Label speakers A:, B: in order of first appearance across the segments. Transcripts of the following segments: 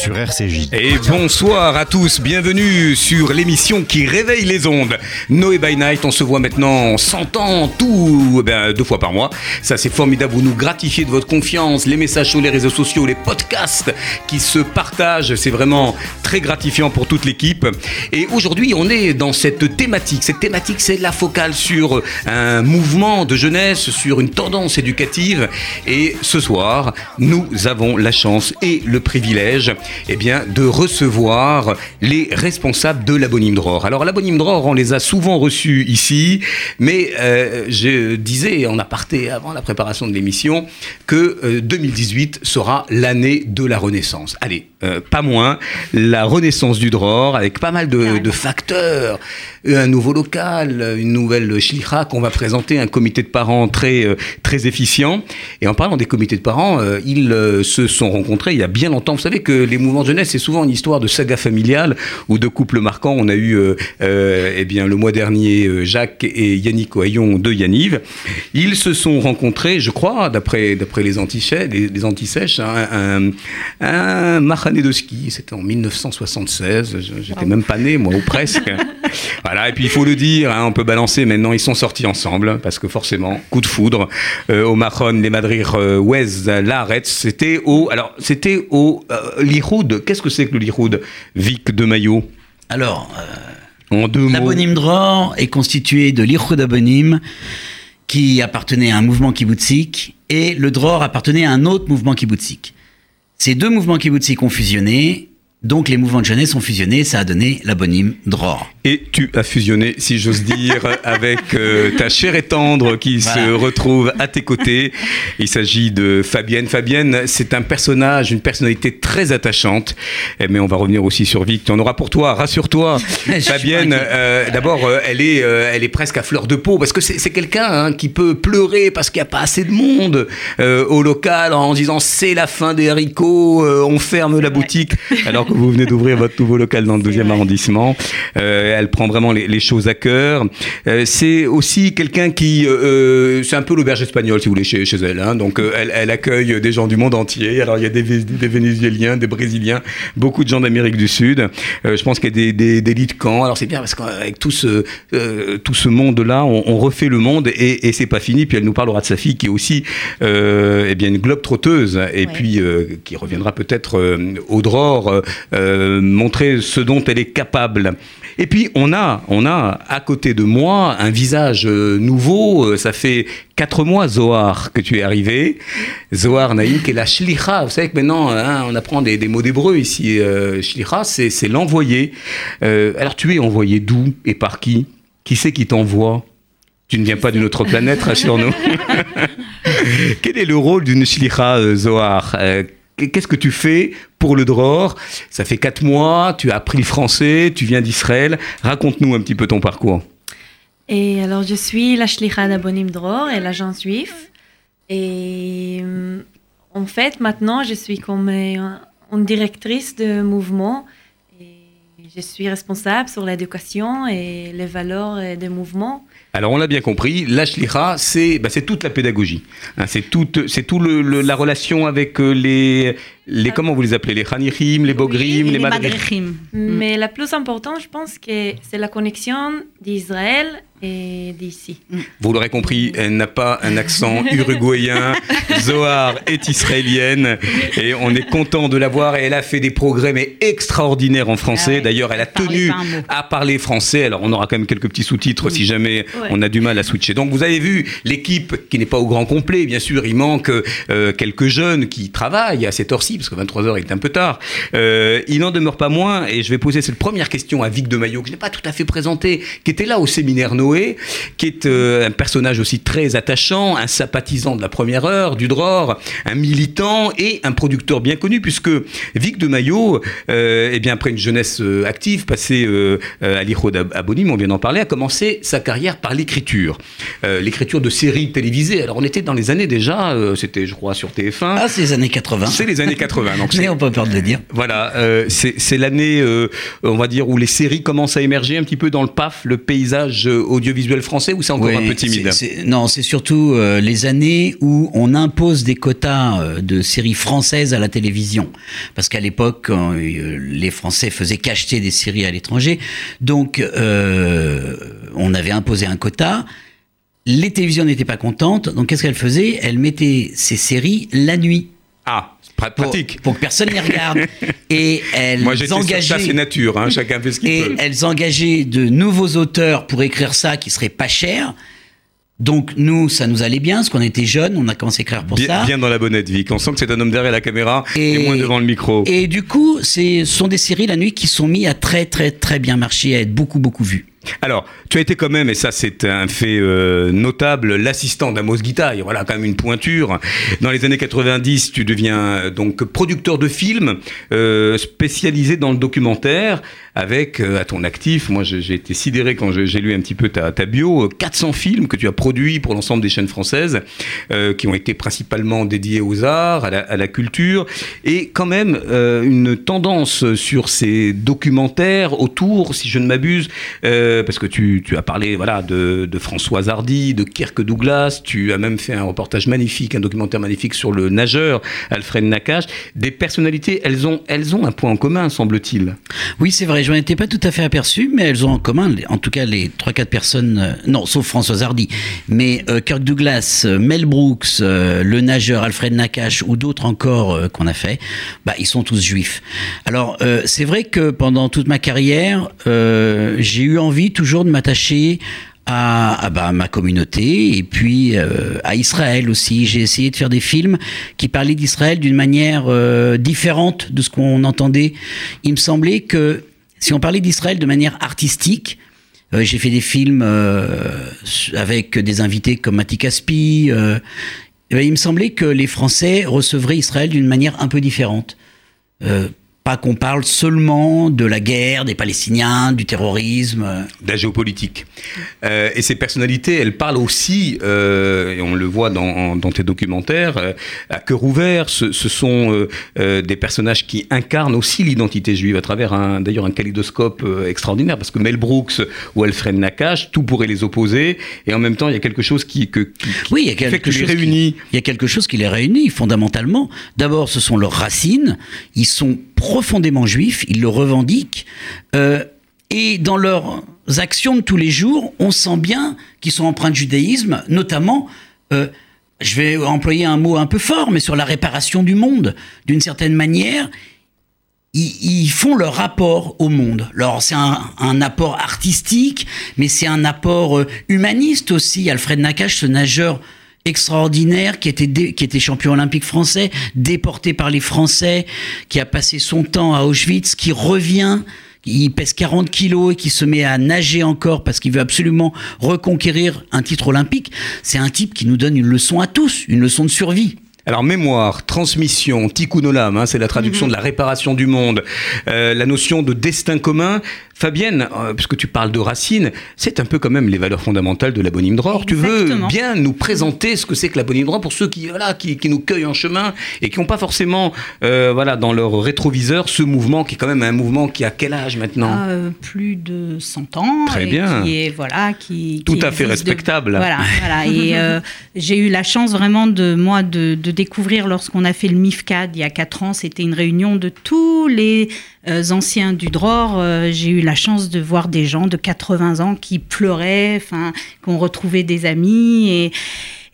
A: Sur RCJ.
B: Et bonsoir à tous, bienvenue sur l'émission qui réveille les ondes. Noé by Night, on se voit maintenant, on s'entend tout, ben, deux fois par mois. Ça c'est formidable, vous nous gratifiez de votre confiance, les messages sur les réseaux sociaux, les podcasts qui se partagent, c'est vraiment très gratifiant pour toute l'équipe. Et aujourd'hui, on est dans cette thématique. Cette thématique, c'est la focale sur un mouvement de jeunesse, sur une tendance éducative. Et ce soir, nous avons la chance et le privilège eh bien, de recevoir les responsables de l'abonyme Dror. Alors, l'abonyme Dror, on les a souvent reçus ici, mais euh, je disais en aparté avant la préparation de l'émission que euh, 2018 sera l'année de la Renaissance. Allez, euh, pas moins, la Renaissance du Dror, avec pas mal de, de facteurs, un nouveau local, une nouvelle shlicha qu'on va présenter, un comité de parents très, euh, très efficient. Et en parlant des comités de parents, euh, ils euh, se sont rencontrés il y a bien longtemps. Vous savez que les mouvements de jeunesse, c'est souvent une histoire de saga familiale ou de couples marquants. On a eu euh, euh, eh bien, le mois dernier euh, Jacques et Yannick Ohaillon de Yaniv. Ils se sont rencontrés, je crois, d'après d'après les antisèches, les, les antisèches, hein, un, un mahané de ski. C'était en 1976. Je- J'étais même pas né, moi, ou presque. Voilà, et puis il faut le dire, hein, on peut balancer maintenant, ils sont sortis ensemble, parce que forcément, coup de foudre, euh, au Mahon, les Madrir euh, Wez, Laretz, c'était au, alors, c'était au euh, Liroud. Qu'est-ce que c'est que le Liroud Vic de Maillot?
C: Alors, euh,
B: En deux mots.
C: l'abonyme Dror est constitué de l'Ichud Abonim, qui appartenait à un mouvement kibboutzik, et le Dror appartenait à un autre mouvement kibboutzik. Ces deux mouvements kibboutzik ont fusionné, donc les mouvements de jeunesse ont fusionné, ça a donné l'abonyme Dror.
B: Et tu as fusionné, si j'ose dire, avec euh, ta chère et tendre qui se retrouve à tes côtés. Il s'agit de Fabienne. Fabienne, c'est un personnage, une personnalité très attachante. Eh, Mais on va revenir aussi sur Vic. Tu en auras pour toi, rassure-toi. Fabienne, euh, d'abord, euh, elle, est, elle est presque à fleur de peau parce que c'est quelqu'un hein, qui peut pleurer parce qu'il n'y a pas assez de monde au local en disant c'est la fin des haricots, on ferme la boutique, alors vous venez d'ouvrir votre nouveau local dans le deuxième arrondissement. Euh, elle prend vraiment les, les choses à cœur. Euh, c'est aussi quelqu'un qui, euh, euh, c'est un peu l'auberge espagnole si vous voulez chez, chez elle. hein. Donc euh, elle, elle accueille des gens du monde entier. Alors il y a des, des Vénézuéliens, des Brésiliens, beaucoup de gens d'Amérique du Sud. Euh, je pense qu'il y a des, des, des lits de camp. Alors c'est bien parce qu'avec tout ce, euh, tout ce monde-là, on, on refait le monde et, et c'est pas fini. Puis elle nous parlera de sa fille qui est aussi euh, eh bien une globe trotteuse et puis euh, qui reviendra peut-être euh, au Dror euh, montrer ce dont elle est capable. Et puis on a, on a à côté de moi un visage euh, nouveau. Euh, Ça fait quatre mois, Zohar, que tu es arrivé. Zohar Naïm, qui est la shlicha. Vous savez que maintenant, hein, on apprend des, des mots d'hébreu ici. Euh, shlicha, c'est c'est l'envoyé. Euh, alors tu es envoyé d'où et par qui? Qui c'est qui t'envoie? Tu ne viens pas d'une autre planète, rassure-nous. Quel est le rôle d'une shlicha, Zohar? Qu'est-ce que tu fais pour le Dror Ça fait quatre mois, tu as appris le français, tu viens d'Israël. Raconte-nous un petit peu ton parcours.
D: Et alors, je suis la Shlicha d'Abonim Dror et l'agence juif. Et euh, en fait, maintenant, je suis comme euh, une directrice de mouvement. Je suis responsable sur l'éducation et les valeurs des mouvements.
B: Alors on l'a bien compris, la shlicha, c'est bah, c'est toute la pédagogie. Hein, c'est toute, c'est tout le, le- la relation avec euh, les, les comment vous les appelez, les chanichim, les bogrim, les, madrichim.
D: Mais la plus importante, je pense que c'est la connexion d'Israël et d'ici.
B: Vous l'aurez compris, elle n'a pas un accent uruguayen. Zohar est israélienne et on est content de la voir. Et elle a fait des progrès mais extraordinaires en français.
E: Ah ouais.
B: D'ailleurs, elle a tenu à parler français. Alors, on aura quand même quelques petits sous-titres si jamais
D: Ouais.
B: on a du mal à switcher. Donc, vous avez vu l'équipe qui n'est pas au grand complet. Bien sûr, il manque euh, quelques jeunes qui travaillent à cette heure-ci parce que 23 h est un peu tard. Euh, il n'en demeure pas moins. Et je vais poser cette première question à Vic de Maillot que je n'ai pas tout à fait présenté, qui était là au séminaire Noé. Noé, qui est euh, un personnage aussi très attachant, un sympathisant de la première heure, du Dror, un militant et un producteur bien connu, puisque Vic de Maillot, euh, eh bien, après une jeunesse euh, active, passée euh, à l'Iro d'Abonim, on vient d'en parler, a commencé sa carrière par l'écriture. l'écriture de séries télévisées. Alors on était dans les années déjà, c'était je crois sur TF1.
C: Ah, c'est les années 80.
B: C'est les années 80. Donc
C: Mais on peut pas peur de le dire.
B: Voilà, c'est l'année, on va dire, où les séries commencent à émerger un petit peu dans le PAF, le paysage audiovisuel français, ou c'est encore un peu timide
C: Non, c'est surtout les années où on impose des quotas de séries françaises à la télévision. Parce qu'à l'époque, euh, les Français faisaient qu'acheter des séries à l'étranger, donc euh, on avait imposé un quota. Les télévisions n'étaient pas contentes, donc qu'est-ce qu'elles faisaient? Elles mettaient ces séries la nuit.
B: Ah, pratique.
C: Pour, que personne ne les regarde. Et elles
B: Moi, engageaient. Ça, c'est nature, hein, chacun fait ce qu'il
C: peut. Et elles engageaient de nouveaux auteurs pour écrire ça qui serait pas cher. Donc nous, ça nous allait bien, parce qu'on était jeunes, on a commencé à écrire pour
B: ça. Bien dans la bonnette, Vic. On sent que c'est un homme derrière la caméra et, moins devant le micro.
C: Et du coup, ce sont des séries la nuit qui sont mis à très très très bien marcher, à être beaucoup beaucoup vues.
B: Alors, tu as été quand même, et ça c'est un fait euh, notable, l'assistant d'Amos Guitaille. Voilà, quand même une pointure. Dans les années 90, tu deviens euh, donc producteur de films, euh, spécialisé dans le documentaire, avec à ton actif, moi j'ai été sidéré quand j'ai lu un petit peu ta, ta, bio, 400 films que tu as produits pour l'ensemble des chaînes françaises, qui ont été principalement dédiés aux arts, à la, à la culture, et quand même une tendance sur ces documentaires autour, si je ne m'abuse, parce que tu, as parlé voilà, de, de, Françoise Hardy, de Kirk Douglas, tu as même fait un reportage magnifique, un documentaire magnifique sur le nageur Alfred Nakache. Des personnalités, elles ont, elles ont un point en commun, semble-t-il.
C: Oui, c'est vrai, je n'en étais pas tout à fait aperçu, mais elles ont en commun, en tout cas les 3-4 personnes, euh, non, sauf Françoise Hardy, mais euh, Kirk Douglas, euh, Mel Brooks, le nageur Alfred Nakache ou d'autres encore qu'on a fait, bah, ils sont tous juifs. Alors, c'est vrai que pendant toute ma carrière, j'ai eu envie toujours de m'attacher à, bah, ma communauté et puis à Israël aussi. J'ai essayé de faire des films qui parlaient d'Israël d'une manière différente de ce qu'on entendait. Il me semblait que si on parlait d'Israël de manière artistique, euh, j'ai fait des films avec des invités comme Mati Caspi. Eh ben, il me semblait que les Français recevraient Israël d'une manière un peu différente pas qu'on parle seulement de la guerre, des Palestiniens, du terrorisme.
B: De la géopolitique. Euh, et ces personnalités, elles parlent aussi, euh, et on le voit dans, dans tes documentaires, euh, à cœur ouvert, ce, ce sont des personnages qui incarnent aussi l'identité juive à travers un, d'ailleurs un kaléidoscope extraordinaire, parce que Mel Brooks ou Alfred Nakache, tout pourrait les opposer, et en même temps, il y a quelque chose qui, que,
C: oui, il y a quelque chose réunit. il y a quelque chose qui les réunit fondamentalement. D'abord, ce sont leurs racines, ils sont profondément juifs, ils le revendiquent, euh, et dans leurs actions de tous les jours, on sent bien qu'ils sont empreints de judaïsme, notamment, euh, je vais employer un mot un peu fort, mais sur la réparation du monde. D'une certaine manière, ils, font leur rapport au monde. Alors c'est un, apport artistique, mais c'est un apport euh, humaniste aussi. Alfred Nakache, ce nageur extraordinaire, qui était, qui était champion olympique français, déporté par les Français, qui a passé son temps à Auschwitz, qui revient, il pèse 40 kilos et qui se met à nager encore parce qu'il veut absolument reconquérir un titre olympique. C'est un type qui nous donne une leçon à tous, une leçon de survie.
B: Alors mémoire, transmission, tikkun olam, hein, c'est la traduction mhm. de la réparation du monde, euh, la notion de destin commun, Fabienne, euh, puisque tu parles de racines, c'est un peu quand même les valeurs fondamentales de l'abonyme droit. Tu veux bien nous présenter ce que c'est que l'abonyme droit pour ceux qui, voilà, qui, qui, nous cueillent en chemin et qui n'ont pas forcément euh, voilà, dans leur rétroviseur ce mouvement qui est quand même un mouvement qui a quel âge maintenant?
E: Plus de 100 ans.
B: Très bien.
E: Qui est, voilà, qui,
B: Tout à fait respectable.
E: Voilà, voilà. Et j'ai eu la chance vraiment de, moi, de, de découvrir lorsqu'on a fait le MIFCAD il y a 4 ans, c'était une réunion de tous les anciens du DROR. j'ai eu la la chance de voir des gens de 80 ans qui pleuraient, enfin, qu'on retrouvait des amis et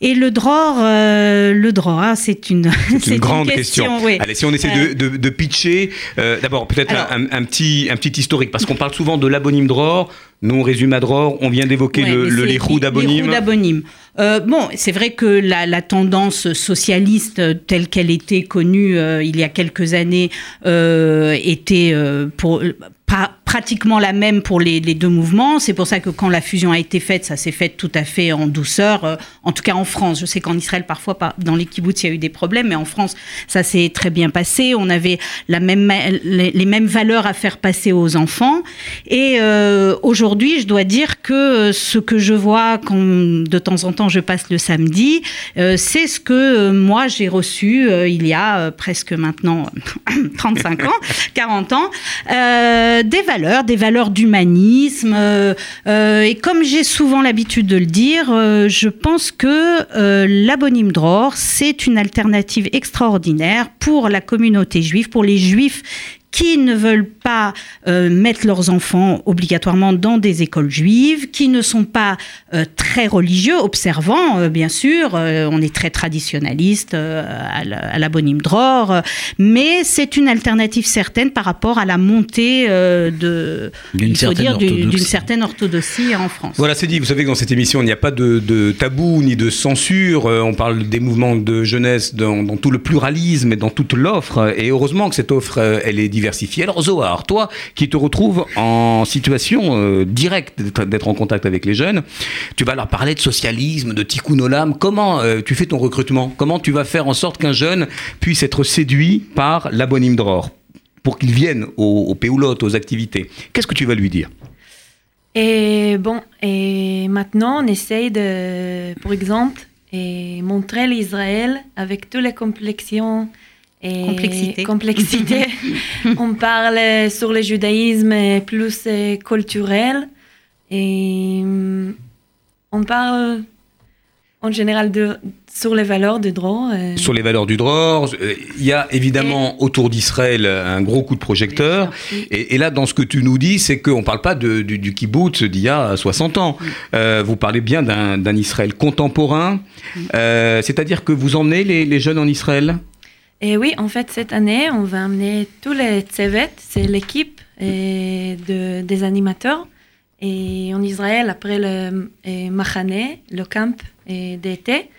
E: et le dror, euh, le dror, ah, c'est une,
B: une grande question. Allez, si on essaie de, de, de pitcher, euh, d'abord peut-être un, un, petit, un petit historique, parce qu'on parle souvent de l'abonyme dror. Nous, on résume à dror. On vient d'évoquer le, le l'érou
E: d'abonyme. Euh, bon, c'est vrai que la, la, tendance socialiste telle qu'elle était connue euh, il y a quelques années était pour pas pratiquement la même pour les, deux mouvements. C'est pour ça que quand la fusion a été faite, ça s'est fait tout à fait en douceur, euh, en tout cas en France. Je sais qu'en Israël, parfois, par- dans les kibbutz, il y a eu des problèmes, mais en France, ça s'est très bien passé. On avait la même, les, mêmes valeurs à faire passer aux enfants. Et euh, aujourd'hui, je dois dire que euh, ce que je vois quand de temps en temps je passe le samedi, c'est ce que moi j'ai reçu il y a presque maintenant 35 ans, 40 ans, des valeurs, des valeurs d'humanisme. euh, euh, et comme j'ai souvent l'habitude de le dire, euh, je pense que l'abonyme Dror, c'est une alternative extraordinaire pour la communauté juive, pour les juifs qui ne veulent pas euh, mettre leurs enfants obligatoirement dans des écoles juives, qui ne sont pas euh, très religieux, observants, euh, bien sûr. On est très traditionnaliste à la- à l'abonyme Dror, mais c'est une alternative certaine par rapport à la montée de
C: D'une certaine orthodoxie.
E: certaine orthodoxie en France.
B: Voilà, c'est dit. Vous savez que dans cette émission, il n'y a pas de, de tabou ni de censure. On parle des mouvements de jeunesse dans, dans tout le pluralisme et dans toute l'offre. Et heureusement que cette offre, elle est diversifiée. Alors, Zohar, toi qui te retrouves en situation euh, directe d'être- en contact avec les jeunes, tu vas leur parler de socialisme, de tikkun olam. Comment euh, tu fais ton recrutement? Comment tu vas faire en sorte qu'un jeune puisse être séduit par l'abonyme Dror pour qu'il vienne aux, aux aux activités? Qu'est-ce que tu vas lui dire?
D: Et bon, et maintenant, on essaye de, pour exemple, et montrer l'Israël avec toutes les complexions et
E: Complexité.
D: complexité. on parle sur le judaïsme plus euh, culturel et hum, on parle en général de, sur les valeurs de droit. euh,
B: sur les valeurs du Dror. euh, Il y a évidemment autour d'Israël un gros coup de projecteur.
D: Oui.
B: Et, et là, dans ce que tu nous dis, c'est qu'on ne parle pas de- du, du kibbutz d'il y a 60 ans. Euh, vous parlez bien d'un Israël contemporain. Euh, C'est-à-dire que vous emmenez les, les jeunes en Israël?
D: Et oui, en fait, cette année, on va amener tous les Tsevet, c'est l'équipe des animateurs. Et en Israël, après le et Machane, le camp d'été,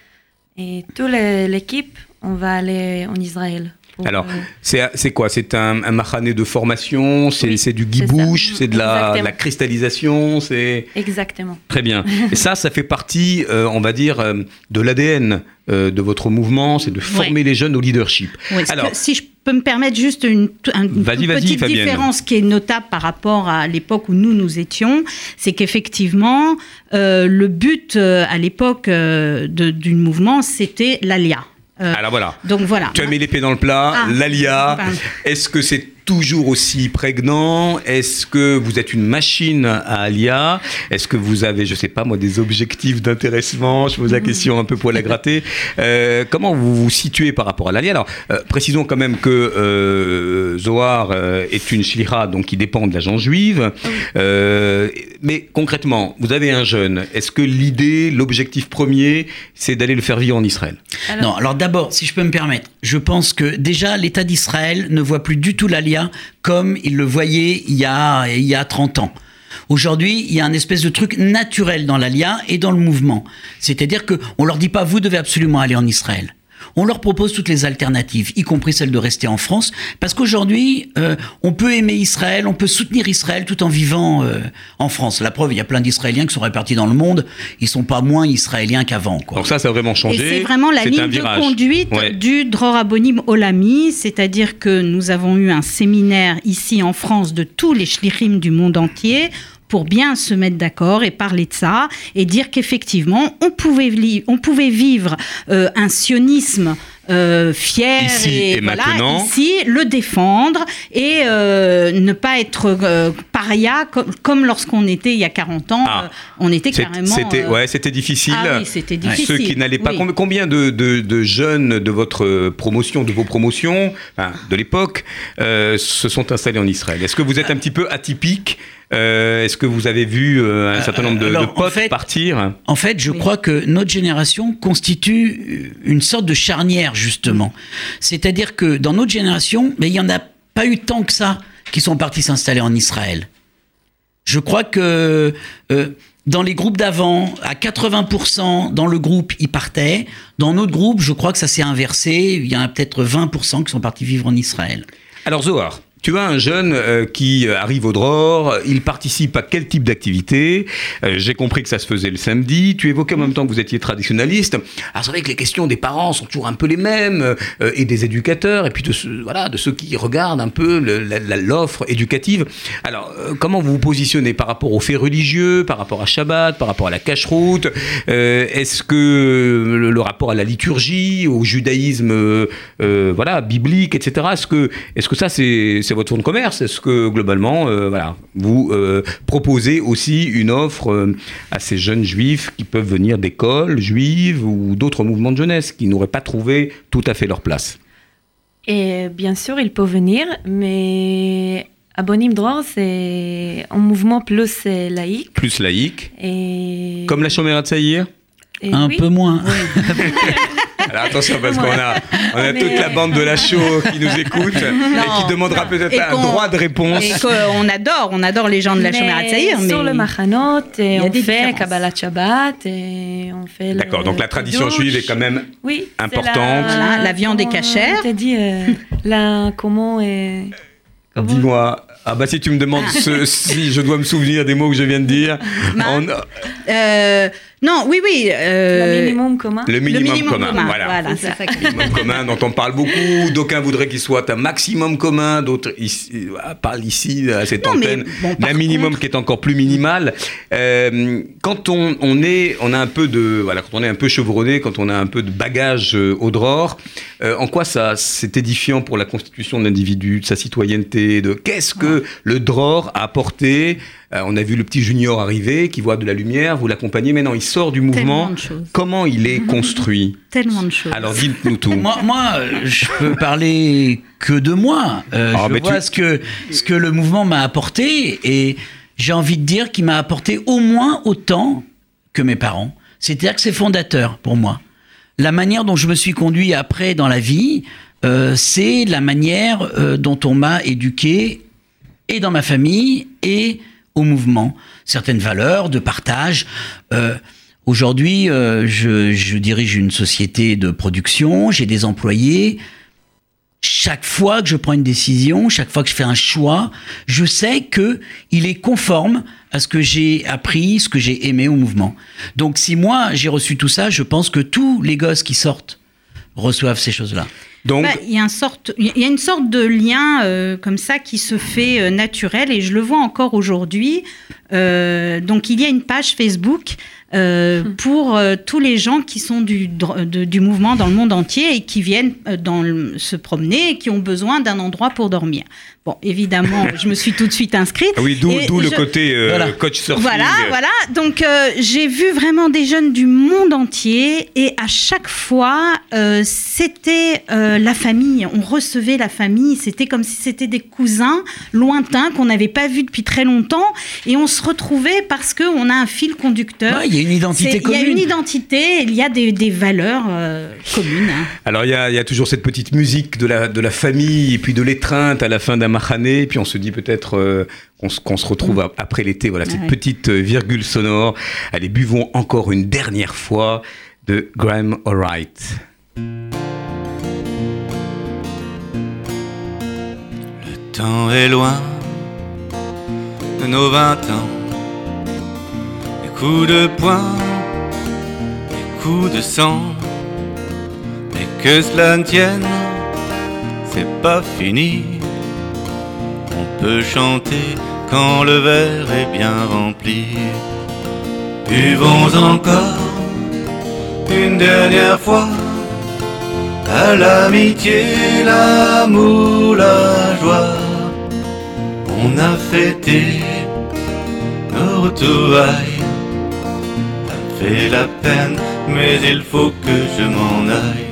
D: et toute l'équipe, on va aller en Israël.
B: Alors, C'est quoi? C'est un, un machané de formation C'est du guibouche C'est de la, cristallisation C'est
D: exactement.
B: Très bien. Et ça, ça fait partie, euh, on va dire, euh, de l'ADN euh, de votre mouvement, c'est de former les jeunes au leadership. Alors-
E: si je peux me permettre juste une, un- une petite différence qui est notable par rapport à l'époque où nous nous étions, c'est qu'effectivement, le but à l'époque du mouvement, c'était l'alia. Euh,
B: Alors voilà.
E: donc voilà.
B: Tu as mis l'épée dans le plat,
E: Ah,
B: l'ALIA. Est-ce que c'est toujours aussi prégnant Est-ce que vous êtes une machine à ALIA? Est-ce que vous avez, je sais pas moi, des objectifs d'intéressement? Je pose la question un peu pour la gratter. Euh, comment vous vous situez par rapport à l'ALIA Alors, euh, précisons quand même que euh, Zohar est une shlicha, donc qui dépend de l'agence juive. Euh, mais concrètement, vous avez un jeune. Est-ce que l'idée, l'objectif premier, c'est d'aller le faire vivre en Israël?
D: Alors,
C: Non, alors d'abord, si je peux me permettre, je pense que déjà l'État d'Israël ne voit plus du tout l'ALIA comme il le voyait il y a, il y a 30 ans. Aujourd'hui, il y a un espèce de truc naturel dans l'ALIA et dans le mouvement. C'est-à-dire que on leur dit pas vous devez absolument aller en Israël. On leur propose toutes les alternatives, y compris celle de rester en France, parce qu'aujourd'hui, euh, on peut aimer Israël, on peut soutenir Israël tout en vivant euh, en France. La preuve, il y a plein d'Israéliens qui sont répartis dans le monde, ils sont pas moins Israéliens qu'avant. quoi.
B: Donc ça, ça a vraiment
E: Et
B: changé.
E: c'est vraiment la
B: C'est
E: ligne de conduite
B: Ouais.
E: du Dror Abonim Olami, c'est-à-dire que nous avons eu un séminaire ici en France de tous les shlichim du monde entier pour bien se mettre d'accord et parler de ça et dire qu'effectivement on pouvait, on pouvait vivre euh, un sionisme euh, fier
B: Ici
E: et,
B: et
E: voilà,
B: maintenant.
E: ici le défendre et euh, ne pas être euh, paria comme, comme lorsqu'on était il y a 40 ans
B: Ah.
E: on était carrément
B: C'était ouais, c'était difficile.
E: ah oui, c'était difficile.
B: Ceux qui n'allaient pas.
E: Oui.
B: Combien de, de- de jeunes de votre promotion, de vos promotions, enfin, de l'époque, se sont installés en Israël? Est-ce que vous êtes un petit peu atypique Euh, Est-ce que vous avez vu euh, un certain nombre de,
C: alors,
B: de
C: en
B: potes
C: fait-
B: partir
C: En fait, je
E: Oui.
C: crois que notre génération constitue une sorte de charnière, justement. C'est-à-dire que dans notre génération, mais il n'y en a pas eu tant que ça qui sont partis s'installer en Israël. Je crois que euh, dans les groupes d'avant, à 80% dans le groupe, ils partaient. Dans notre groupe, je crois que ça s'est inversé. Il y en a peut-être 20% qui sont partis vivre en Israël.
B: Alors Zohar, tu as un jeune euh, qui arrive au DROR, il participe à quel type d'activité? Euh, J'ai compris que ça se faisait le samedi. Tu évoquais en même temps que vous étiez traditionnaliste. Alors c'est vrai que les questions des parents sont toujours un peu les mêmes, euh, et des éducateurs, et puis de, ceux- voilà, de ceux qui regardent un peu l'offre éducative. Alors, euh, comment vous vous positionnez par rapport aux faits religieux, par rapport à Shabbat, par rapport à la cache-route? Euh, Est-ce que le, le rapport à la liturgie, au judaïsme, euh, euh, voilà, biblique, etc. Est-ce que, est-ce que ça c'est votre fonds de commerce. Est-ce que globalement, euh, voilà, vous euh, proposez aussi une offre euh, à ces jeunes juifs qui peuvent venir d'écoles juives ou d'autres mouvements de jeunesse qui n'auraient pas trouvé tout à fait leur place?
D: Et bien sûr, il peut venir, mais Abonim Dror, c'est un mouvement plus laïque.
B: Plus laïque,
D: Et,
B: comme la Chomera de Saïr
C: Un
D: oui,
C: peu moins.
B: Alors attention parce qu'on a, on a
D: Mais-
B: toute la bande de la show qui nous écoute et qui demandera peut-être un droit de réponse.
E: Et qu'on adore, on adore les gens de la
D: mais
E: Shomer Tzaïr, mais
D: Sur le
E: y
D: et
E: a
D: on fait. Kabbalah Shabbat, et on fait
B: D'accord, donc la tradition juive est quand même
D: oui,
B: importante.
E: Voilà, la viande est cachère.
D: T'as dit, euh, la, comment est... comment-
B: Dis-moi. Ah bah si tu me demandes ce- si je dois me souvenir des mots que je viens de dire,
E: Ma-
B: on-
E: Euh, non, oui, oui. euh,
D: Le minimum commun.
B: le
E: le
B: minimum, commun, voilà.
E: c'est ça.
D: C'est
E: que-
B: minimum commun dont on parle beaucoup. D'aucuns voudraient qu'il soit un maximum commun, d'autres euh, parlent ici à cette
E: Non,
B: antenne
E: bon,
B: d'un minimum
E: contre-
B: qui est encore plus minimal. Euh, quand on, on est, on a un peu de, voilà, quand on est un peu chevronné, quand on a un peu de bagage euh, au dror, euh, en quoi ça c'est édifiant pour la constitution de l'individu, de sa citoyenneté, de qu'est-ce que le dror a apporté. Euh, on a vu le petit junior arriver, qui voit de la lumière, vous l'accompagnez. Maintenant, il sort du mouvement.
E: Tellement de choses.
B: Comment il est construit
E: Tellement de choses.
B: Alors dites-nous tout.
C: Moi, moi, euh, je peux parler que de moi. Euh,
B: Ah,
C: je
B: mais
C: vois
B: tu-
C: ce, que, ce que le mouvement m'a apporté et j'ai envie de dire qu'il m'a apporté au moins autant que mes parents. C'est-à-dire que c'est fondateur pour moi. La manière dont je me suis conduit après dans la vie, euh, c'est la manière euh, dont on m'a éduqué et dans ma famille et au mouvement. Certaines valeurs de partage. Euh, Aujourd'hui, euh, je, je dirige une société de production, j'ai des employés. Chaque fois que je prends une décision, chaque fois que je fais un choix, je sais que il est conforme à ce que j'ai appris, ce que j'ai aimé au mouvement. Donc si moi j'ai reçu tout ça, je pense que tous les gosses qui sortent reçoivent ces choses-là.
E: Bah, Il y, a un sorte- il y a une sorte de lien euh, comme ça qui se fait euh, naturel et je le vois encore aujourd'hui. Euh, donc il y a une page Facebook euh, pour euh, tous les gens qui sont du, de- du mouvement dans le monde entier et qui viennent euh, dans le- se promener et qui ont besoin d'un endroit pour dormir. Bon, évidemment, je me suis tout de suite inscrite.
B: ah oui, d'où le
E: je-
B: côté euh,
C: Voilà.
B: coach surfing.
E: Voilà, voilà. Donc euh, j'ai vu vraiment des jeunes du monde entier et à chaque fois euh, c'était euh, la famille. On recevait la famille. C'était comme si c'était des cousins lointains qu'on n'avait pas vus depuis très longtemps et on se retrouvait parce que on a un fil conducteur.
C: Ouais, y a une identité
E: C'est- Il y a
C: commune.
E: une identité, il y a des, des valeurs euh, communes. hein.
B: Alors il y, a, il y a toujours cette petite musique de la, de la famille et puis de l'étreinte à la fin d'un mahané. Et puis on se dit peut-être euh, qu'on se- retrouve ap- après l'été. Voilà, cette
E: Ouais.
B: petite euh, virgule sonore. Allez, buvons encore une dernière fois de Graham Allwright.
F: Le temps est loin de nos vingt ans. Coups de poing, les coups de sang. Mais que cela ne tienne, c'est pas fini. On peut chanter quand le verre est bien rempli. Buvons encore une dernière fois à l'amitié, l'amour, la joie. On a fêté nos retrouvailles. Fait la peine, mais il faut que je m'en aille.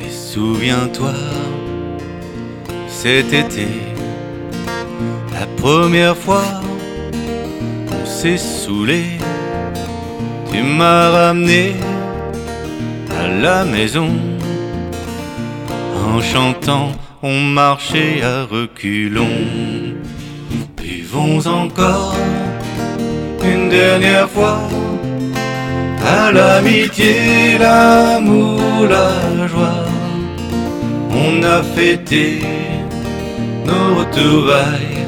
F: Et souviens-toi, cet été, la première fois, on s'est saoulé. Tu m'as ramené à la maison. En chantant, on marchait à reculons. Buvons encore dernière fois à l'amitié, l'amour, la joie. On a fêté nos retrouvailles.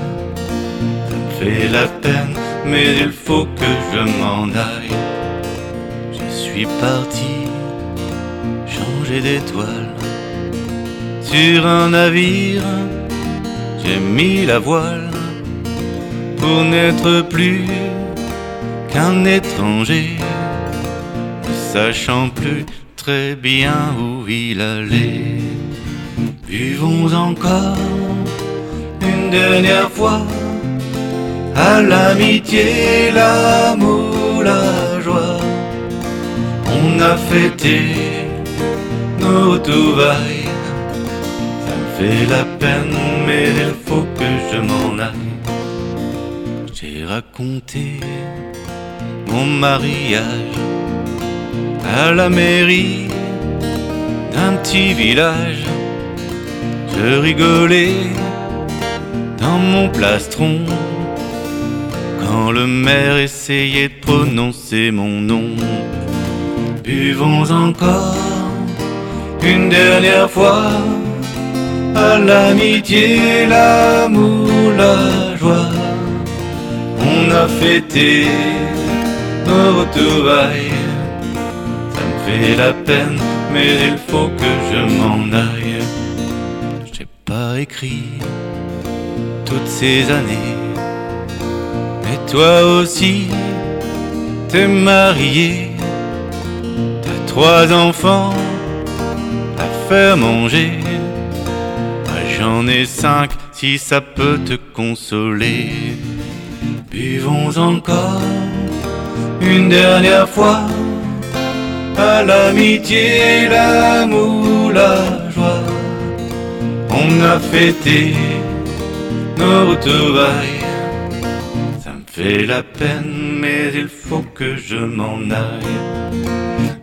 F: Ça me fait la peine, mais il faut que je m'en aille. Je suis parti changer d'étoile sur un navire. J'ai mis la voile pour n'être plus qu'un étranger, sachant plus très bien où il allait. Buvons encore une dernière fois à l'amitié, l'amour, la joie. On a fêté nos trouvailles. Ça me fait la peine, mais il faut que je m'en aille. J'ai raconté mon mariage à la mairie d'un petit village. Je rigolais dans mon plastron quand le maire essayait de prononcer mon nom. Buvons encore une dernière fois à l'amitié, l'amour, la joie. On a fêté nos retrouvailles. Ça me fait la peine, mais il faut que je m'en aille. J'ai pas écrit toutes ces années. Mais toi aussi, t'es marié. T'as trois enfants à faire manger. Moi, J'en ai cinq si ça peut te consoler. Buvons encore une dernière fois à l'amitié, l'amour, la joie. On a fêté nos retrouvailles. Ça me fait la peine, mais il faut que je m'en aille.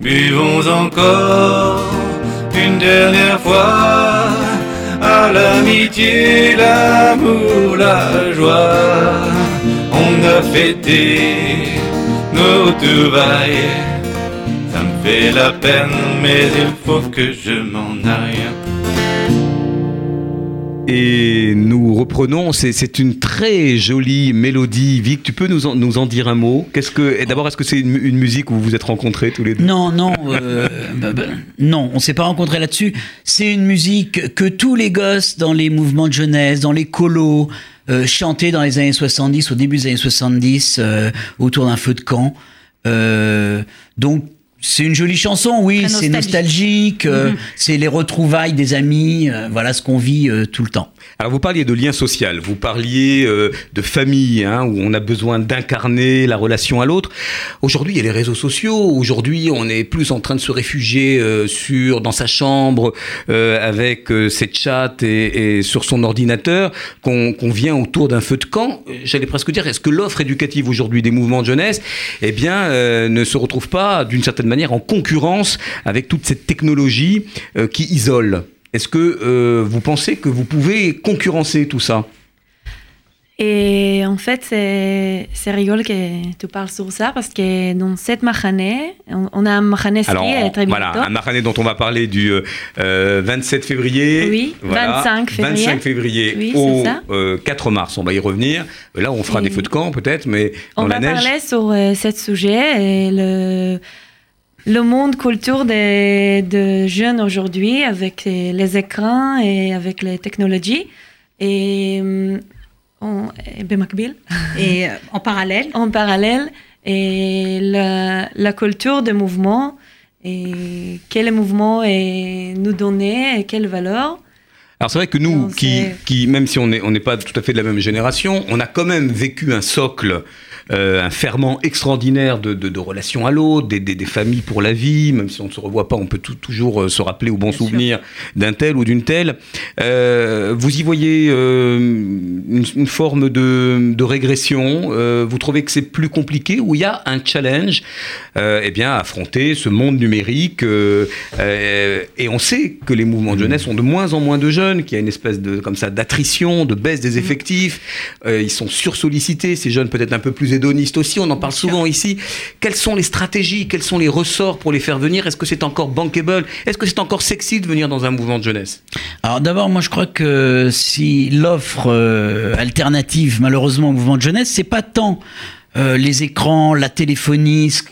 F: Buvons encore une dernière fois à l'amitié, l'amour, la joie. On a fêté nos retrouvailles. Ça me fait la peine, mais il faut que je m'en aille.
B: Et nous reprenons, c'est- c'est une très jolie mélodie. Vic, tu peux nous en, nous en dire un mot? Qu'est-ce que D'abord, est-ce que c'est une, une musique où vous vous êtes rencontrés tous les deux?
C: Non, non, euh, bah, bah, non, on s'est pas rencontrés là-dessus. C'est une musique que tous les gosses dans les mouvements de jeunesse, dans les colos, euh, chantaient dans les années 70, au début des années 70, euh, autour d'un feu de camp. Euh, donc, c'est une jolie chanson, oui, c'est
E: nostalgique.
C: nostalgique, euh,
E: Mhm.
C: c'est les retrouvailles des amis, euh, voilà ce qu'on vit euh, tout le temps.
B: Alors, vous parliez de lien social, vous parliez euh, de famille, hein, où on a besoin d'incarner la relation à l'autre. Aujourd'hui, il y a les réseaux sociaux. Aujourd'hui, on est plus en train de se réfugier euh, sur dans sa chambre euh, avec euh, ses chats et, et sur son ordinateur qu'on vient autour d'un feu de camp. J'allais presque dire, est-ce que l'offre éducative aujourd'hui des mouvements de jeunesse, eh bien, euh, ne se retrouve pas d'une certaine manière en concurrence avec toute cette technologie euh, qui isole Est-ce que euh, vous pensez que vous pouvez concurrencer tout ça?
D: Et en fait, c'est rigolo que tu parles sur ça parce que dans cette mahaneh, on, on a un euh, très
B: voilà,
D: bientôt.
B: un Mahané dont on va parler du euh, euh, 27 février.
D: Oui,
B: Voilà,
D: 25 février.
B: 25 février
D: Oui,
B: au euh, 4 mars. On va y revenir. Là, on fera
D: Et-
B: des feux de camp peut-être, mais dans
D: On
B: la
D: va
B: neige.
D: parler sur euh, ce sujet et le, le monde culture des, jeunes aujourd'hui avec les, écrans et avec les technologies. Et, euh, eh en,
E: et euh, en parallèle
D: En parallèle, et la, culture des mouvements, et quel mouvement nous donner, et quelle valeur.
B: Alors c'est vrai que nous, qui, qui, même si on n'est on est pas tout à fait de la même génération, on a quand même vécu un socle euh, un ferment extraordinaire de, de, de relations à l'autre, des, des, des familles pour la vie, même si on ne se revoit pas, on peut tout- toujours euh, se rappeler au bon
D: Bien
B: souvenir d'un tel ou d'une telle. Euh, vous y voyez euh, une, une forme de, de régression euh, Vous trouvez que c'est plus compliqué ou il y a un challenge euh, eh bien, à affronter ce monde numérique euh, euh, Et on sait que les mouvements de jeunesse ont de moins en moins de jeunes. jeunes, qu'il y a une espèce de comme ça d'attrition, de baisse des effectifs. Euh, ils sont sursollicités. Ces jeunes peut-être un peu plus hédonistes aussi. On en parle souvent ici. Quelles sont les stratégies Quels sont les ressorts pour les faire venir? Est-ce que c'est encore bankable? Est-ce que c'est encore sexy de venir dans un mouvement de jeunesse?
C: Alors d'abord, moi je crois que si l'offre euh, alternative, malheureusement, au mouvement de jeunesse, c'est pas tant euh, les écrans, la téléphonie, ce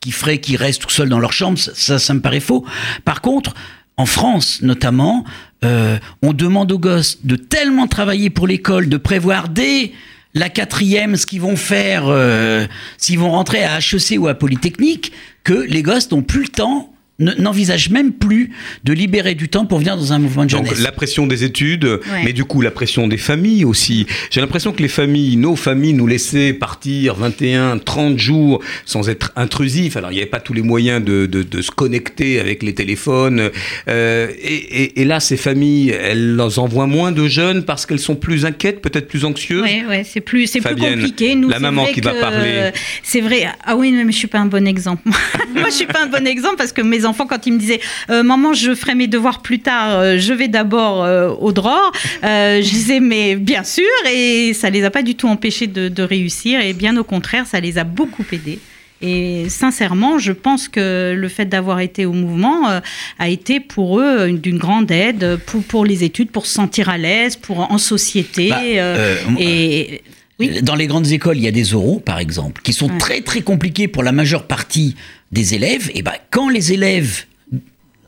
C: qui ferait qu'ils restent tout seuls dans leur chambre, ça, me paraît faux. Par contre, en France notamment, euh, on demande aux gosses de tellement travailler pour l'école, de prévoir dès la quatrième ce qu'ils vont faire, euh, s'ils vont rentrer à HEC ou à Polytechnique, que les gosses n'ont plus le temps ne- n'envisagent même plus de libérer du temps pour venir dans un mouvement de jeunesse.
B: Donc la pression des études, mais du coup la pression des familles aussi. J'ai l'impression que les familles, nos familles, nous laissaient partir 21, 30 jours sans être intrusifs. Alors il n'y avait pas tous les moyens de, de- de se connecter avec les téléphones. Euh, et, et- et là, ces familles, elles envoient moins de jeunes parce qu'elles sont plus inquiètes, peut-être plus anxieuses?
E: Ouais, ouais, c'est plus, c'est plus compliqué. Nous,
B: la maman qui va parler.
E: C'est vrai. Ah oui, mais je suis pas un bon exemple. Moi, je suis pas un bon exemple parce que mes enfants, quand ils me disaient, euh, maman, je ferai mes devoirs plus tard, euh, je vais d'abord euh, au DROR, je disais, mais bien sûr, et ça les a pas du tout empêchés de, de réussir, et bien au contraire, ça les a beaucoup aidés. Et sincèrement, je pense que le fait d'avoir été au mouvement euh, a été pour eux une- d'une grande aide pour, pour les études, pour se sentir à l'aise, pour en société.
C: Bah,
E: euh,
C: euh,
E: et oui.
C: Dans les grandes écoles, il y a des oraux, par exemple, qui sont
E: Ouais.
C: très très compliqués pour la majeure partie des élèves. Et ben, quand les élèves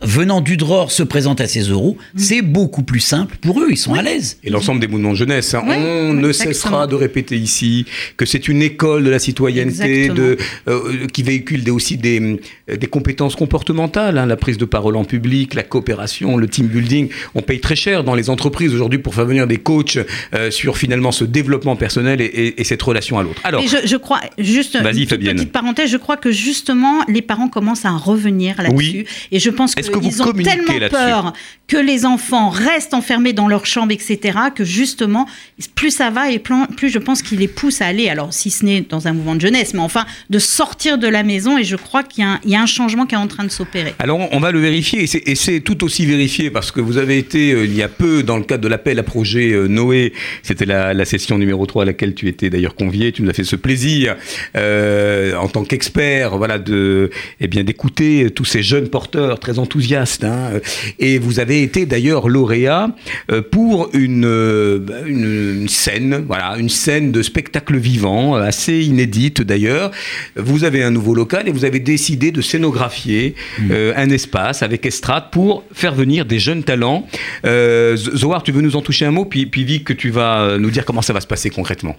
C: venant du DROR se présentent à ces oraux,
E: Mm.
C: c'est beaucoup plus simple pour eux. Ils sont à l'aise.
B: Et l'ensemble des mouvements de jeunesse. hein.
E: Oui,
B: On
E: oui,
B: ne cessera de répéter ici que c'est une école de la citoyenneté, de, euh, qui véhicule des- aussi des, euh, des compétences comportementales, hein, la prise de parole en public, la coopération, le team building. On paye très cher dans les entreprises aujourd'hui pour faire venir des coachs euh, sur finalement ce développement personnel et, et- et cette relation à l'autre. Alors,
E: Et je, je crois, juste
B: Vas-y,
E: une
B: Fabienne.
E: petite parenthèse, je crois que justement, les parents commencent à en revenir là-dessus.
B: Oui.
E: Et je pense
B: Est-ce que
E: qu'ils ont tellement peur que les enfants restent enfermés dans leur chambre, etc., que justement, plus ça va et plus, je pense qu'ils les poussent à aller, alors si ce n'est dans un mouvement de jeunesse, mais enfin, de sortir de la maison. Et je crois qu'il y, a un- il y a un changement qui est en train de s'opérer.
B: Alors, on va le vérifier, et c'est- et c'est tout aussi vérifié, parce que vous avez été, euh, il y a peu, dans le cadre de l'appel à projet euh, Noé, c'était la, la session numéro 3 à laquelle tu étais d'ailleurs convié, tu nous as fait ce plaisir, euh, en tant qu'expert, voilà, de, eh bien, d'écouter tous ces jeunes porteurs très enthousiastes, hein, et vous avez été d'ailleurs lauréat euh, pour une, euh, une, une scène, voilà, une scène de spectacle vivant, assez inédite d'ailleurs. Vous avez un nouveau local et vous avez décidé de scénographier euh, un espace avec estrade pour faire venir des jeunes talents. Euh, Zohar, tu veux nous en toucher un mot, puis, puis Vic, que tu vas nous dire comment ça va se passer concrètement.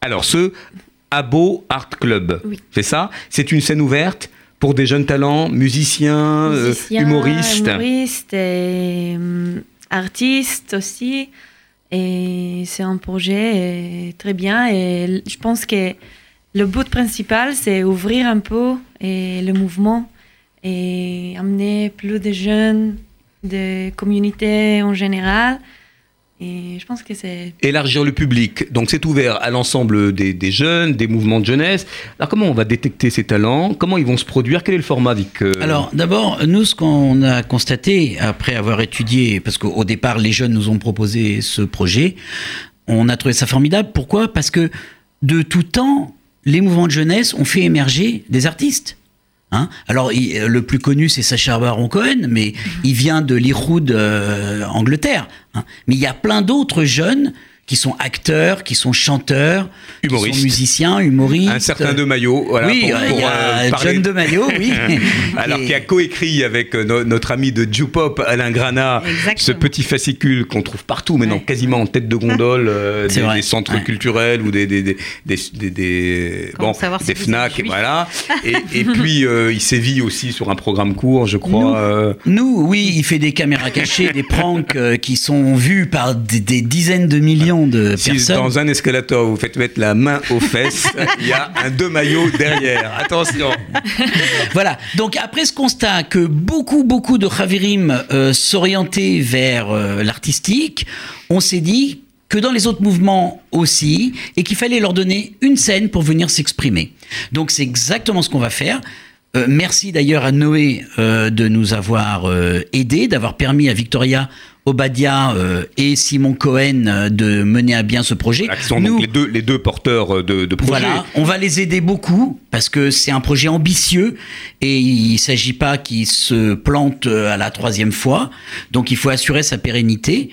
B: Alors, ce Abo Art Club,
D: Oui.
B: c'est ça? C'est une scène ouverte? Pour des jeunes talents, musiciens, euh,
D: Musiciens,
B: humoristes.
D: humoristes et hum, artistes aussi. Et c'est un projet euh, très bien. Et je pense que le but principal, c'est ouvrir un peu et le mouvement et amener plus de jeunes, de communautés en général. Et je pense que c'est
B: élargir le public. Donc c'est ouvert à l'ensemble des, des jeunes, des mouvements de jeunesse. Alors comment on va détecter ces talents? Comment ils vont se produire? Quel est le format, Vic euh,
C: Alors, d'abord, nous, ce qu'on a constaté après avoir étudié, parce qu'au départ, les jeunes nous ont proposé ce projet, on a trouvé ça formidable. Pourquoi? Parce que de tout temps, les mouvements de jeunesse ont fait émerger des artistes. Hein? Alors, il- euh, le plus connu, c'est Sacha Baron Cohen, mais il vient de l'Iroud, euh, Angleterre. hein. Mais il y a plein d'autres jeunes qui sont acteurs, qui sont chanteurs, qui
B: Humoristes.
C: sont musiciens, humoristes.
B: un certain De Maillot, voilà,
C: oui,
B: pour-
C: euh,
B: pour,
C: y
B: euh,
C: a John De Maillot, oui.
B: Alors
C: Et-
B: qui a coécrit avec euh, no- notre ami de Jupop, Alain Granat,
E: Exactement.
B: ce petit fascicule qu'on trouve partout maintenant,
E: Ouais.
B: quasiment en tête de gondole, euh, des, centres
C: Ouais.
B: culturels ou des, des, des, des, des- bon,
E: savoir si
B: FNAC,
E: juif
B: voilà. Et, et puis euh, il sévit aussi sur un programme court, je crois.
C: Nous,
B: euh,
C: Nous, oui, il fait des caméras cachées, des pranks euh, qui sont vus par des, des dizaines de millions de
B: Si
C: personnes.
B: dans un escalator vous faites mettre la main aux fesses, il y a un deux maillots derrière. Attention.
C: Voilà. Donc après ce constat que beaucoup, beaucoup de Chavirim euh, s'orientaient vers euh, l'artistique, on s'est dit que dans les autres mouvements aussi, et qu'il fallait leur donner une scène pour venir s'exprimer. Donc c'est exactement ce qu'on va faire. Euh, merci d'ailleurs à Noé euh, de nous avoir euh, aidés, d'avoir permis à Victoria Obadia euh, et Simon Cohen euh, de mener à bien ce projet.
B: Voilà, qui sont
C: Nous,
B: donc les deux, les deux porteurs euh, de, de projet.
C: voilà, on va les aider beaucoup parce que c'est un projet ambitieux et il s'agit pas qu'ils se plantent à la troisième fois. Donc il faut assurer sa pérennité.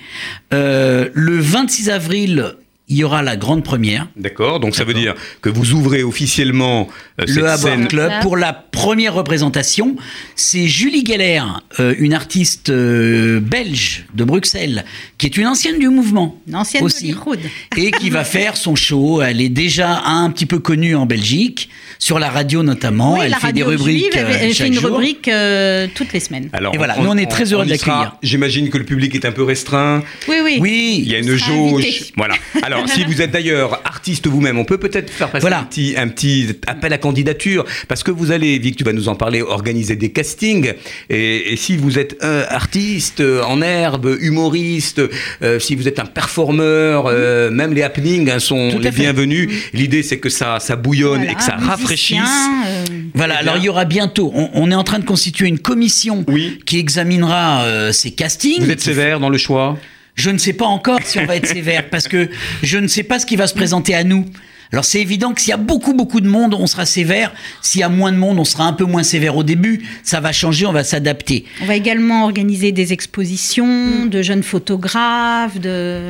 C: Euh, le 26 avril, il y aura la grande première.
B: D'accord, donc ça veut dire que vous ouvrez officiellement euh, cette
C: le
B: scène.
C: Club pour la première représentation. C'est Julie Geller, euh, une artiste euh, belge de Bruxelles, qui est une ancienne du mouvement.
E: Une ancienne
C: aussi,
E: Hollywood.
C: et qui va faire son show. Elle est déjà un petit peu connue en Belgique, sur la radio notamment.
E: Oui,
C: elle
E: la
C: fait des
E: radio
C: rubriques
E: juive, elle,
C: euh,
E: elle fait
C: chaque
E: une
C: jour.
E: rubrique euh, toutes les semaines.
B: Alors,
C: Et voilà, nous, on est très heureux de l'accueillir.
B: J'imagine que le public est un peu restreint.
E: Oui, oui.
C: Oui,
B: Il y a
E: On
B: une jauge.
E: invité.
B: Voilà. Alors, si vous êtes d'ailleurs artiste vous-même, on peut peut-être faire passer
C: Voilà.
B: un, petit, un petit appel à candidature. Parce que vous allez, Vic, tu vas nous en parler, organiser des castings. Et, et si vous êtes un artiste euh, en herbe, humoriste, euh, si vous êtes un performeur, euh, même les happenings hein, sont
C: Tout
B: les
C: fait.
B: bienvenus. L'idée, c'est que ça, ça bouillonne
E: Voilà,
B: et que ça rafraîchisse.
E: euh,
C: Voilà, alors il y aura bientôt, on, on est en train de constituer une commission
B: Oui.
C: qui examinera euh, ces castings.
B: Vous êtes sévère dans le choix?
C: Je ne sais pas encore si on va être sévère parce que je ne sais pas ce qui va se présenter à nous. Alors c'est évident que s'il y a beaucoup beaucoup de monde, on sera sévère. S'il y a moins de monde, on sera un peu moins sévère au début. Ça va changer, on va s'adapter.
E: On va également organiser des expositions de jeunes photographes, de,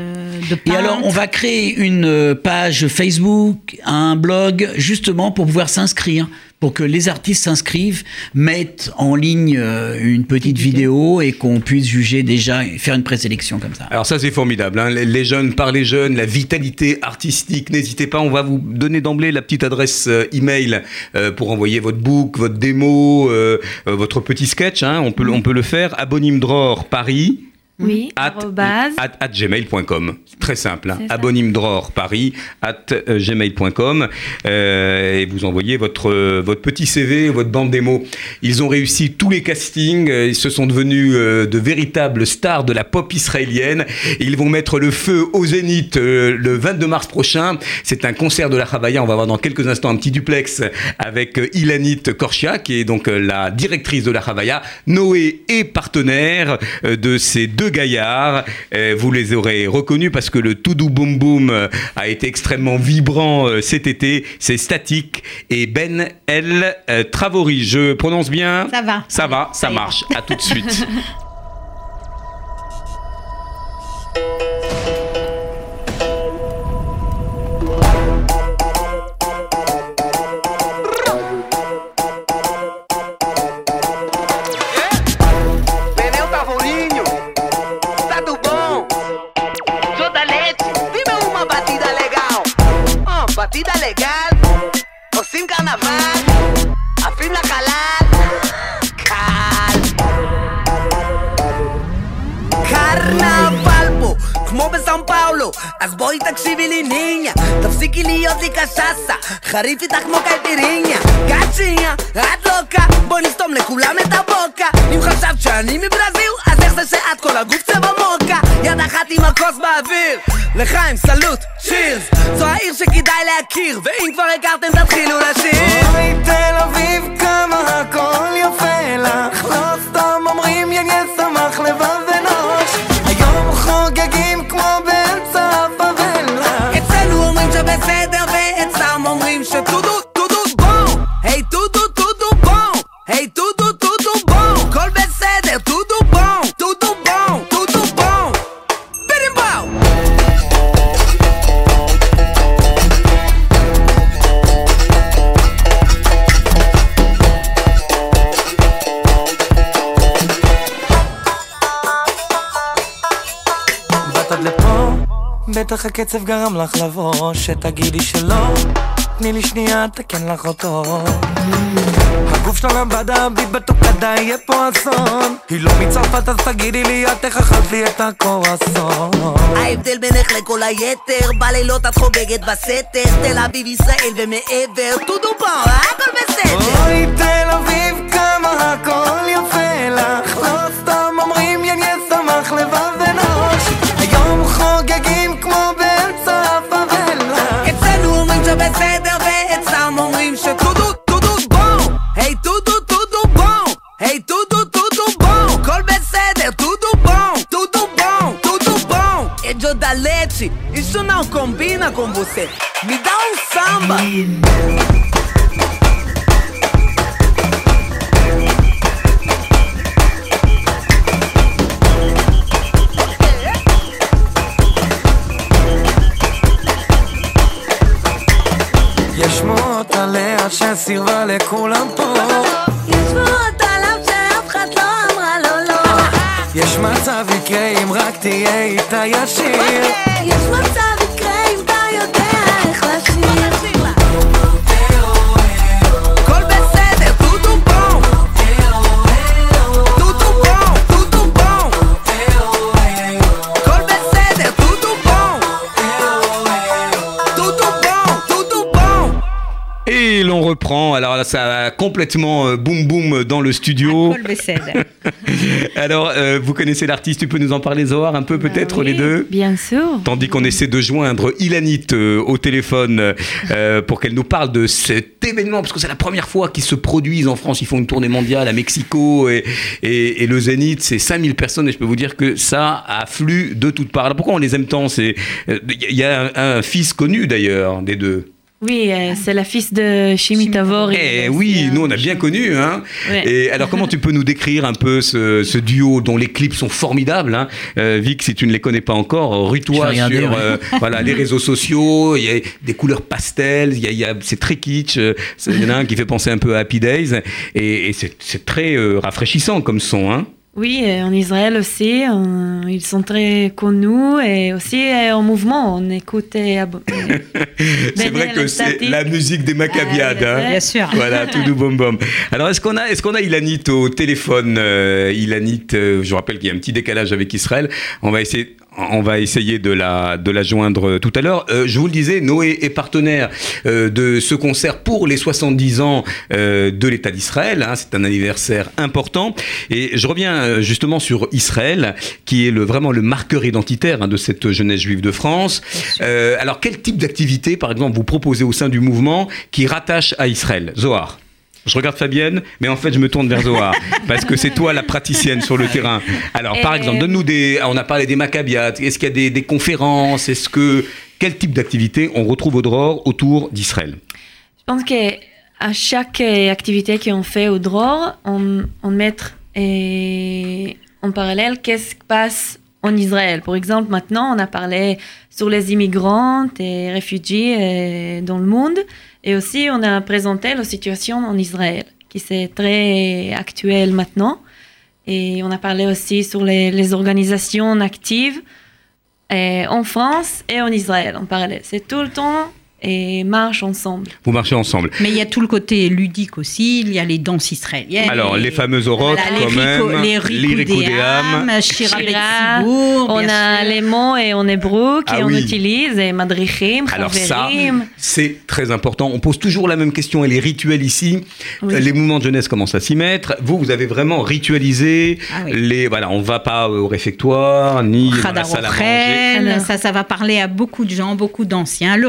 E: de
C: Et alors on va créer une euh, page Facebook, un blog, justement pour pouvoir s'inscrire, pour que les artistes s'inscrivent, mettent en ligne euh, une petite vidéo et qu'on puisse juger déjà, faire une présélection comme ça.
B: Alors ça c'est formidable, hein. les jeunes par les jeunes, la vitalité artistique, n'hésitez pas, on va vous donner d'emblée la petite adresse euh, email euh, pour envoyer votre book, votre démo, votre petit sketch, hein. on, peut, le- on peut le faire, abonimdror Paris.
D: Oui,
B: At, at- at gmail.com. Très simple. Hein. Abonyme Dror Paris at euh, gmail.com. Euh, et vous envoyez votre, euh, votre petit CV, votre bande démo. Ils ont réussi tous les castings. Ils se sont devenus euh, de véritables stars de la pop israélienne. Ils vont mettre le feu au Zénith euh, le 22 mars prochain. C'est un concert de la Chavaya. On va avoir dans quelques instants un petit duplex avec Ilanit Korchia, qui est donc la directrice de la Chavaya. Noé est partenaire de ces deux gaillards. Euh, Vous les aurez reconnus parce que le Toudou Boom Boom euh, a été extrêmement vibrant euh, cet été. C'est Statique et Ben El Travori. Je prononce bien
E: Ça va.
B: Ça va, ça marche. À tout de suite.
G: חריף איתך כמו קייפיריניה, גאצ'יניה, את לוקה, בואי נסתום לכולם את הבוקה, אם חשבת שאני מברזיל, אז איך זה שאת כל הגוף צבע מוקה, יד אחת עם הכוס באוויר, לחיים סלוט, צ'ירס, זו העיר שכדאי להכיר, ואם כבר הכרתם תתחילו לשיר.
H: בטח הקצב גרם לך לבוא, שתגידי שלא, תני לי שנייה, תקן לך אותו. הגוף שלה לבדה, בי בתוקדה, יהיה פה אסון. היא לא מצרפת, אז תגידי לי, את איך אכלת לי את הקורסון.
G: ההבדל בינך לכל היתר, בלילות את חוגגת בסתר, תל אביב, ישראל ומעבר, טודו פה, הכל בסדר.
H: אוי תל אביב,
G: Isso não combina com você. Me dá um samba.
H: יש שמועות עליה שסירבה לכולם פה מצב יקרה אם רק תהיה איתה ישיר
I: יש מצב יקרה אם אתה יודע איך לשיר.
G: הכל בסדר, טוטו בום. טוטו בום, טוטו בום. הכל בסדר, טוטו בום. טוטו בום, טוטו בום.
B: Et l'on reprend. Alors là, ça a complètement euh, boum boum dans le studio. Alors, euh, vous connaissez l'artiste, tu peux nous en parler, Zohar, un peu peut-être, les deux
D: Bien sûr.
B: Tandis qu'on essaie de joindre Ilanit euh, au téléphone euh, pour qu'elle nous parle de cet événement, parce que c'est la première fois qu'ils se produisent en France. Ils font une tournée mondiale à Mexico et, et, et le Zénith, c'est 5000 personnes et je peux vous dire que ça afflue de toutes parts. Alors pourquoi on les aime tant? Il y a un, un fils connu d'ailleurs des deux.
D: Oui, euh, c'est la fils de Shimi Tavor.
B: Eh oui, nous on a bien connu. Hein.
D: Ouais.
B: Et alors comment tu peux nous décrire un peu ce, ce duo dont les clips sont formidables hein? Euh, Vic, si tu ne les connais pas encore, rue-toi sur
C: ouais.
B: euh, voilà, les réseaux sociaux. Il y a des couleurs pastel, il y a, il y a- c'est très kitsch. c'est- Il y en a un qui fait penser un peu à Happy Days. Et, et c'est c'est très euh, rafraîchissant comme son. Hein.
D: Oui, en Israël aussi, euh, ils sont très connus et aussi euh, en mouvement. On écoute euh,
B: c'est vrai que c'est la musique des Maccabiades.
D: Ah,
B: hein.
E: Bien sûr.
B: Voilà, tout doux bom bom. Alors, est-ce qu'on a, est-ce qu'on a Ilanit au téléphone euh, Ilanit, euh, je vous rappelle qu'il y a un petit décalage avec Israël. On va essayer. On va essayer de la, de la joindre euh, tout à l'heure. Euh, je vous le disais, Noé est partenaire euh, de ce concert pour les 70 ans euh, de l'État d'Israël. hein. C'est un anniversaire important. Et je reviens euh, justement sur Israël, qui est le, vraiment le marqueur identitaire hein, de cette jeunesse juive de France. Euh, alors, quel type d'activité, par exemple, vous proposez au sein du mouvement qui rattache à Israël? Zohar je regarde Fabienne, mais en fait, je me tourne vers Zohar, parce que c'est toi la praticienne sur le terrain. Alors, par exemple, donne-nous des. On a parlé des Maccabiades. Est-ce qu'il y a des, des conférences? Est-ce que. Quel type d'activité on retrouve au Dror autour d'Israël?
D: Je pense que à chaque activité qu'on fait au Dror, on, on met en parallèle qu'est-ce qui passe en Israël? Par exemple, maintenant, on a parlé sur les immigrants et réfugiés euh, dans le monde. Et aussi, on a présenté la situation en Israël, qui c'est très actuelle maintenant. Et on a parlé aussi sur les, organisations actives en France et en Israël en parallèle. C'est tout le temps et marche ensemble.
B: Vous marchez ensemble.
E: Mais il y a tout le côté ludique aussi. Il y a les danses israéliennes.
B: Alors, les fameuses orotes,
E: Voilà, les
B: quand
E: rico-
B: même.
E: les Shira Betsibour,
D: on a
E: sûr.
D: les mots et en hébreu qui
B: Ah
D: on
B: oui.
D: utilise, et madrichim,
B: Alors ça, c'est très important. On pose toujours la même question et les rituels ici.
D: Oui.
B: Les mouvements de jeunesse commencent à s'y mettre. Vous, vous avez vraiment ritualisé
E: Ah oui.
B: les. Voilà, on va pas au réfectoire ni dans la salle à manger.
E: Chadarochel,
D: Alors.
E: ça, ça va parler à beaucoup de gens, beaucoup d'anciens. Le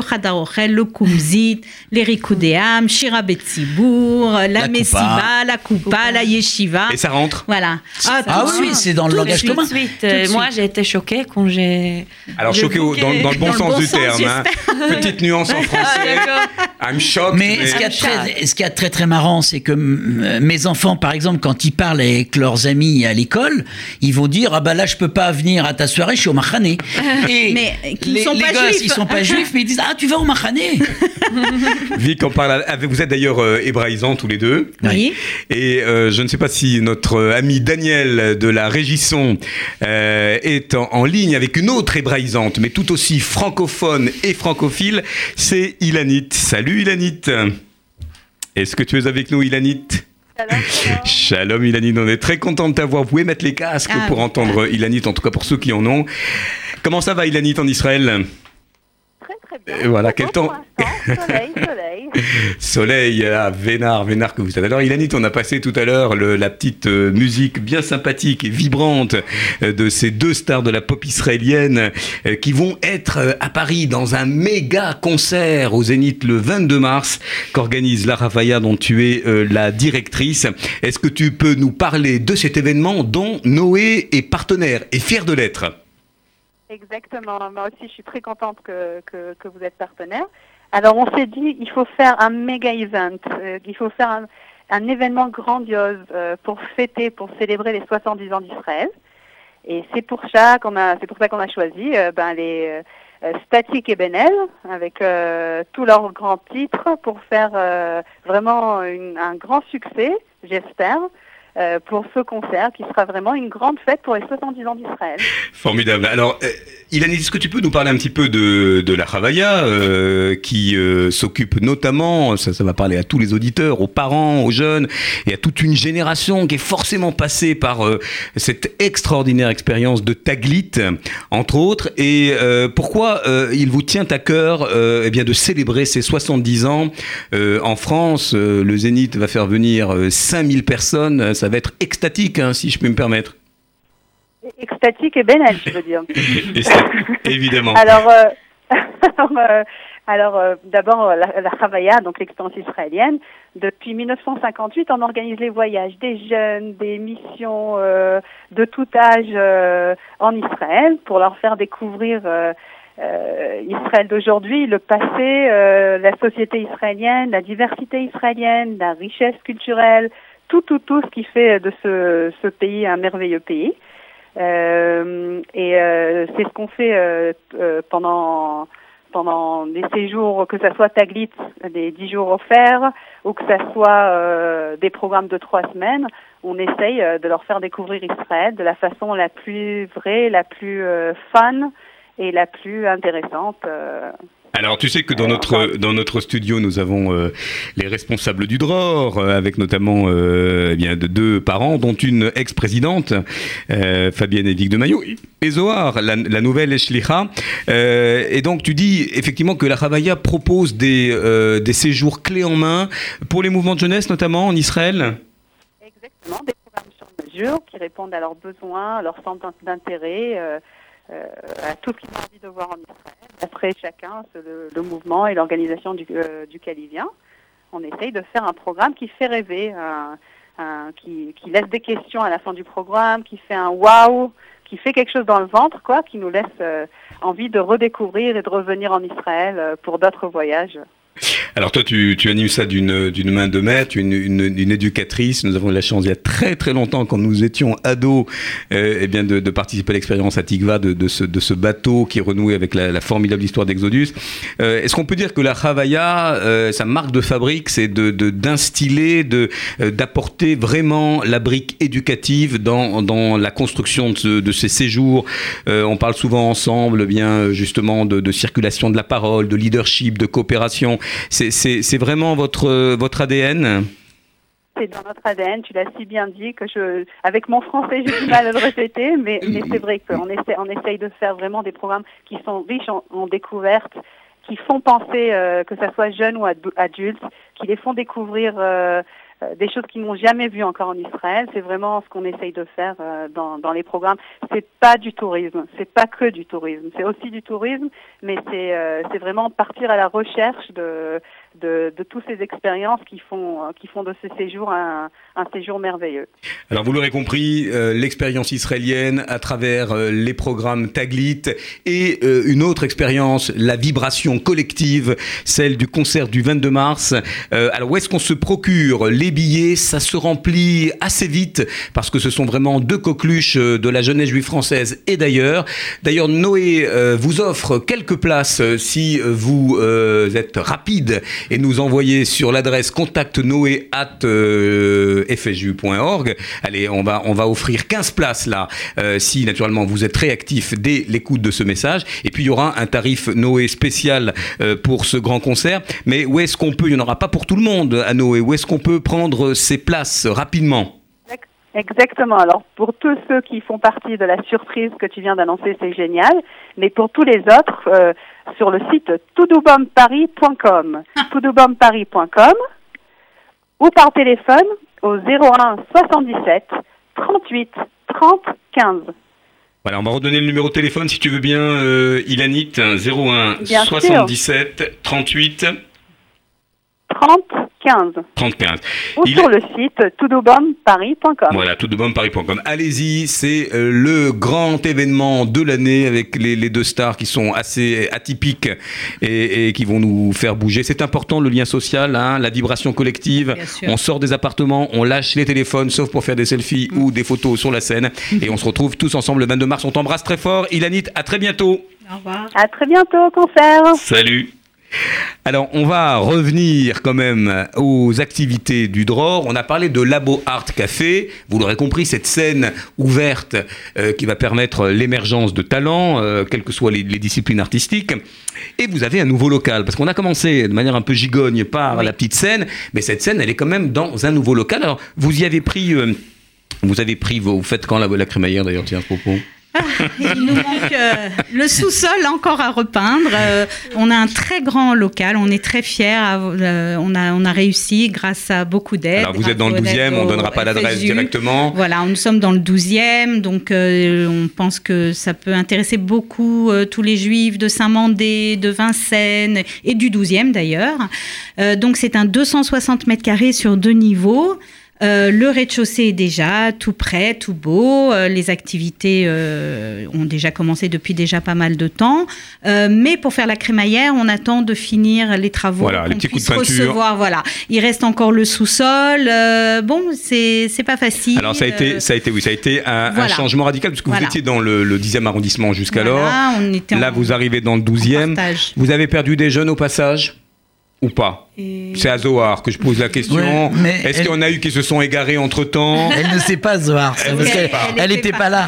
E: Le Kumzit, les Rikudéam, Shira Betsibour, la,
C: La
E: Messiba, la Kupa, la Yeshiva.
B: Et ça rentre.
E: Voilà.
C: Ah oui, oui, c'est dans le langage commun.
D: tout de suite. Euh. Moi, j'ai été choquée quand j'ai.
B: Alors
D: j'ai
B: choqué au-
D: vu
B: dans, le bon
E: Dans le
B: sens
E: bon
B: du
E: sens,
B: terme. hein. Petite nuance en
D: Ah,
B: français.
D: d'accord.
B: I'm shocked.
C: Mais ce qu'il y a de très, ce qu'il y a de très très marrant, c'est que mes enfants, par exemple, quand ils parlent avec leurs amis à l'école, ils vont dire ah bah là je peux pas venir à ta soirée, je suis au machané. Et
E: Mais
C: les,
E: sont
C: les
E: pas
C: gosses,
E: juifs.
C: ils sont pas juifs, mais ils disent ah tu vas au machané.
B: Vic, on parle avec, vous êtes d'ailleurs euh, hébraïsants tous les deux.
E: Oui.
B: Et euh, je ne sais pas si notre euh, ami Daniel de la Régisson euh, est en, en ligne avec une autre hébraïsante, mais tout aussi francophone et francophile, c'est Ilanit. Salut Ilanit. Est-ce que tu es avec nous Ilanit? Shalom Ilanit, on est très content de t'avoir. Vous pouvez mettre les casques
E: Ah,
B: pour entendre Ilanit, en tout cas pour ceux qui en ont. Comment ça va Ilanit en Israël?
J: Très très bien.
B: Et voilà, quel temps
J: Soleil, soleil.
B: Soleil, ah, Vénard, Vénard que vous êtes. Alors Ilanit, on a passé tout à l'heure la petite euh, musique bien sympathique et vibrante euh, de ces deux stars de la pop israélienne euh, qui vont être à Paris dans un méga concert au Zénith le 22 mars qu'organise Lara Faya dont tu es la directrice. Est-ce que tu peux nous parler de cet événement dont Noé est partenaire et fier de l'être?
J: Exactement. Moi aussi, je suis très contente que, que, que vous êtes partenaire. Alors, on s'est dit, il faut faire un méga event. euh, il faut faire un, un événement grandiose euh, pour fêter, pour célébrer les 70 ans d'Israël. Et c'est pour ça qu'on a, c'est pour ça qu'on a choisi euh, ben, les euh, Static et Benel avec euh, tous leurs grands titres pour faire vraiment une- un grand succès, j'espère, euh, pour ce concert qui sera vraiment une grande fête pour les 70 ans d'Israël.
B: Formidable. Alors, euh, Ilan, est-ce que tu peux nous parler un petit peu de, la Chavaya, euh, qui euh, s'occupe notamment, ça, va parler à tous les auditeurs, aux parents, aux jeunes, et à toute une génération qui est forcément passée par cette extraordinaire expérience de Taglit, entre autres, et pourquoi il vous tient à cœur eh bien, de célébrer ces 70 ans en France Le Zénith va faire venir euh, 5000 personnes, va être extatique, hein, si je peux me permettre.
J: Extatique et Benel, je veux dire.
B: Évidemment.
J: Alors, euh, alors, euh, alors, euh, d'abord, la, la Chavaya, donc l'expérience israélienne. Depuis 1958, on organise les voyages des jeunes, des missions de tout âge en Israël pour leur faire découvrir euh, Israël d'aujourd'hui, le passé, euh, la société israélienne, la diversité israélienne, la richesse culturelle, tout, tout, tout ce qui fait de ce, ce pays un merveilleux pays. Euh, et euh, c'est ce qu'on fait euh, euh, pendant pendant des séjours, que ça soit Taglit, des dix jours offerts, ou que ça soit euh, des programmes de trois semaines, on essaye euh, de leur faire découvrir Israël de la façon la plus vraie, la plus fun et la plus intéressante.
B: Alors, tu sais que dans notre dans notre studio, nous avons euh, les responsables du DROR, euh, avec notamment euh, eh bien de deux parents, dont une ex-présidente, Fabienne Evic de Maillot, et Zohar, la, nouvelle Eshlicha. Et donc, tu dis effectivement que la Chavaya propose des des séjours clés en main pour les mouvements de jeunesse, notamment en Israël.
J: Exactement, des programmes sur mesure qui répondent à leurs besoins, à leurs centres d'intérêt, à tout ce qu'ils ont envie de voir en Israël. Après chacun, le, mouvement et l'organisation du, euh, duquel il vient. On essaye de faire un programme qui fait rêver, un- qui, qui laisse des questions à la fin du programme, qui fait un waouh, qui fait quelque chose dans le ventre, quoi, qui nous laisse euh, envie de redécouvrir et de revenir en Israël euh, pour d'autres voyages.
B: Alors toi, tu, tu animes ça d'une d'une main de maître, une, une, une éducatrice. Nous avons eu la chance il y a très très longtemps, quand nous étions ados, euh, eh bien de, de participer à l'expérience à Tikva de, de, ce, de ce bateau qui renoué avec la, la formidable histoire d'Exodus. Euh, Est-ce qu'on peut dire que la Chavaya, euh, sa marque de fabrique, c'est de d'instiller, de euh, d'apporter vraiment la brique éducative dans dans la construction de, ce- ces séjours? Euh, on parle souvent ensemble, eh bien justement de circulation de la parole, de leadership, de coopération. C'est- vraiment votre, euh, votre ADN
J: C'est dans notre ADN, tu l'as si bien dit que je, avec mon français, j'ai du mal à le répéter, mais, c'est vrai qu'on essaie, on essaye de faire vraiment des programmes qui sont riches en, découvertes, qui font penser, euh, que ça soit jeunes ou ad- adultes, qui les font découvrir euh, des choses qu'ils n'ont jamais vues encore en Israël. C'est vraiment ce qu'on essaye de faire euh, dans, dans les programmes. C'est pas du tourisme, c'est pas que du tourisme, c'est aussi du tourisme, mais c'est euh, c'est vraiment partir à la recherche de, de, de toutes ces expériences qui font, qui font de ce séjour un, un séjour merveilleux.
B: Alors vous l'aurez compris, euh, l'expérience israélienne à travers euh, les programmes Taglit et euh, une autre expérience, la vibration collective, celle du concert du 22 mars. Alors où est-ce qu'on se procure les billets? Ça se remplit assez vite parce que ce sont vraiment deux coqueluches de la jeunesse juive française et d'ailleurs. D'ailleurs Noé vous offre quelques places si vous êtes rapide et nous envoyez sur l'adresse contactnoé euh. Allez, on va, on va offrir 15 places là, euh, si naturellement vous êtes réactif dès l'écoute de ce message. Et puis il y aura un tarif Noé spécial euh, pour ce grand concert. Mais où est-ce qu'on peut, il n'y en aura pas pour tout le monde à Noé, où est-ce qu'on peut prendre ces places rapidement?
J: Exactement. Alors, pour tous ceux qui font partie de la surprise que tu viens d'annoncer, c'est génial. Mais pour tous les autres, euh, sur le site toudoubomparis.com, toudoubomparis.com, ou par téléphone au 01 77 38 30 15.
B: Voilà, on va redonner le numéro de téléphone si tu veux bien, euh, Ilanit, 01
J: Bien sûr.
B: 77 38
J: 30 15.
B: 3015.
J: Ou
B: Il-
J: sur le site toutdebonparis.com.
B: Voilà, toutdebonparis.com. Allez-y, c'est euh, le grand événement de l'année avec les, les deux stars qui sont assez atypiques et, et qui vont nous faire bouger. C'est important le lien social, hein, la vibration collective. On sort des appartements, on lâche les téléphones, sauf pour faire des selfies ou des photos sur la scène. Et on se retrouve tous ensemble le 22 mars. On t'embrasse très fort. Ilanit, à très bientôt.
E: Au revoir.
J: À très bientôt au concert.
B: Salut. Alors, on va revenir quand même aux activités du DROR. On a parlé de Labo Art Café. Vous l'aurez compris, cette scène ouverte euh, qui va permettre l'émergence de talents, euh, quelles que soient les, les disciplines artistiques. Et vous avez un nouveau local, parce qu'on a commencé de manière un peu gigogne par la petite scène, mais cette scène, elle est quand même dans un nouveau local. Alors, vous y avez pris... euh, vous avez pris. Vous faites quand la, la crémaillère d'ailleurs, tiens, à ce propos?
E: Il nous manque euh, le sous-sol encore à repeindre. Euh, on a un très grand local, on est très fiers. euh, on, a, on a réussi grâce à beaucoup d'aide.
B: Alors, vous êtes dans le
E: grâce aux
B: 12e,
E: aides
B: on
E: au
B: donnera pas l'adresse directement.
E: Voilà, nous sommes dans le 12e, donc on pense que ça peut intéresser beaucoup tous les juifs de Saint-Mandé, de Vincennes et du 12e d'ailleurs. Donc c'est un 260 mètres carrés sur deux niveaux. Euh, le rez-de-chaussée est déjà tout prêt, tout beau. Euh, les activités euh, ont déjà commencé depuis déjà pas mal de temps. Euh, mais pour faire la crémaillère, on attend de finir les travaux.
B: Voilà, les petits coups de peinture.
E: recevoir. Voilà, il reste encore le sous-sol. Euh, bon, c'est c'est pas facile.
B: Alors ça a été, ça a été, oui, ça a été un, changement radical puisque vous
E: Voilà.
B: étiez dans le, le 10e arrondissement jusqu'alors.
E: Voilà, on était en-
B: Là, vous arrivez dans le 12e.
E: partage.
B: Vous avez perdu des jeunes au passage? Ou pas
D: Et-
B: C'est à Zohar que je pose la question.
C: Ouais, mais
B: Est-ce
C: elle-
B: qu'il y en a eu qui se sont égarés entre temps
C: Elle ne sait pas, Zohar,
B: Elle
C: parce n'était
E: était
C: pas là.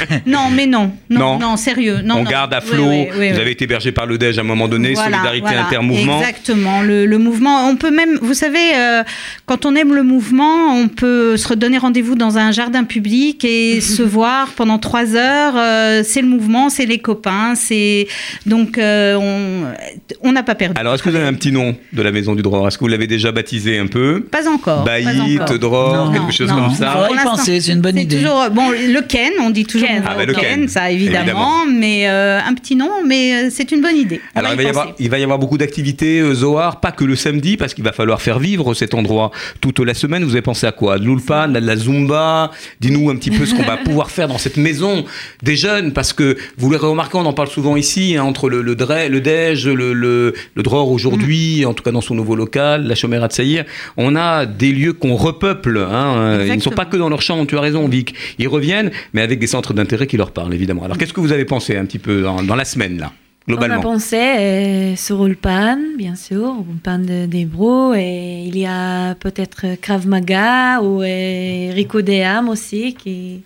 E: Non, mais non, non,
B: Non.
E: non, sérieux, non.
B: On
E: non.
B: garde à
E: Oui,
B: flot.
E: oui, oui,
B: vous avez été hébergé par le DEJ à un moment donné.
E: Voilà,
B: Solidarité
E: voilà,
B: intermouvement.
E: Exactement. Le, le mouvement, on peut même, vous savez, euh, quand on aime le mouvement, on peut se redonner rendez-vous dans un jardin public et se voir pendant trois heures. euh, c'est le mouvement, c'est les copains, c'est donc euh, on on n'a pas perdu.
B: Alors, est-ce que vous avez un petit nom de la maison du Dror? Est-ce que vous l'avez déjà baptisé un peu?
E: Pas encore. encore.
B: Dror,
C: Non,
B: quelque chose
E: non.
B: comme ça?
E: Pour
C: y penser, c'est une bonne idée.
E: toujours bon le Ken, on dit toujours Va
B: Ah, le
E: Ken, ça évidemment,
B: évidemment.
E: mais euh, un petit nom, mais euh, c'est une bonne idée. On
B: Alors, il va,
E: y
B: avoir,
E: penser.
B: il va y avoir beaucoup d'activités, euh, Zohar, pas que le samedi, parce qu'il va falloir faire vivre cet endroit toute la semaine. Vous avez pensé à quoi? De l'ulpan, de la zumba? Dis-nous un petit peu ce qu'on va pouvoir faire dans cette maison des jeunes, parce que vous l'aurez remarqué, on en parle souvent ici, hein, entre le, le, Dre- le DEJ, le, le, le DROR aujourd'hui,
E: Mm.
B: en tout cas dans son nouveau local, la Chomera de Saïr, on a des lieux qu'on repeuple. hein, ils ne sont pas que dans leur champ, tu as raison, Vic. Ils reviennent, mais avec des centres d'intérêt qui leur parlent, évidemment. Alors, qu'est-ce que vous avez pensé un petit peu dans, la semaine, là,
D: On a
B: globalement
D: pensé euh, sur Ulpan, bien sûr, Ulpan de- d'Hébro, et il y a peut-être Krav Maga ou euh, Rico Deam aussi, qui...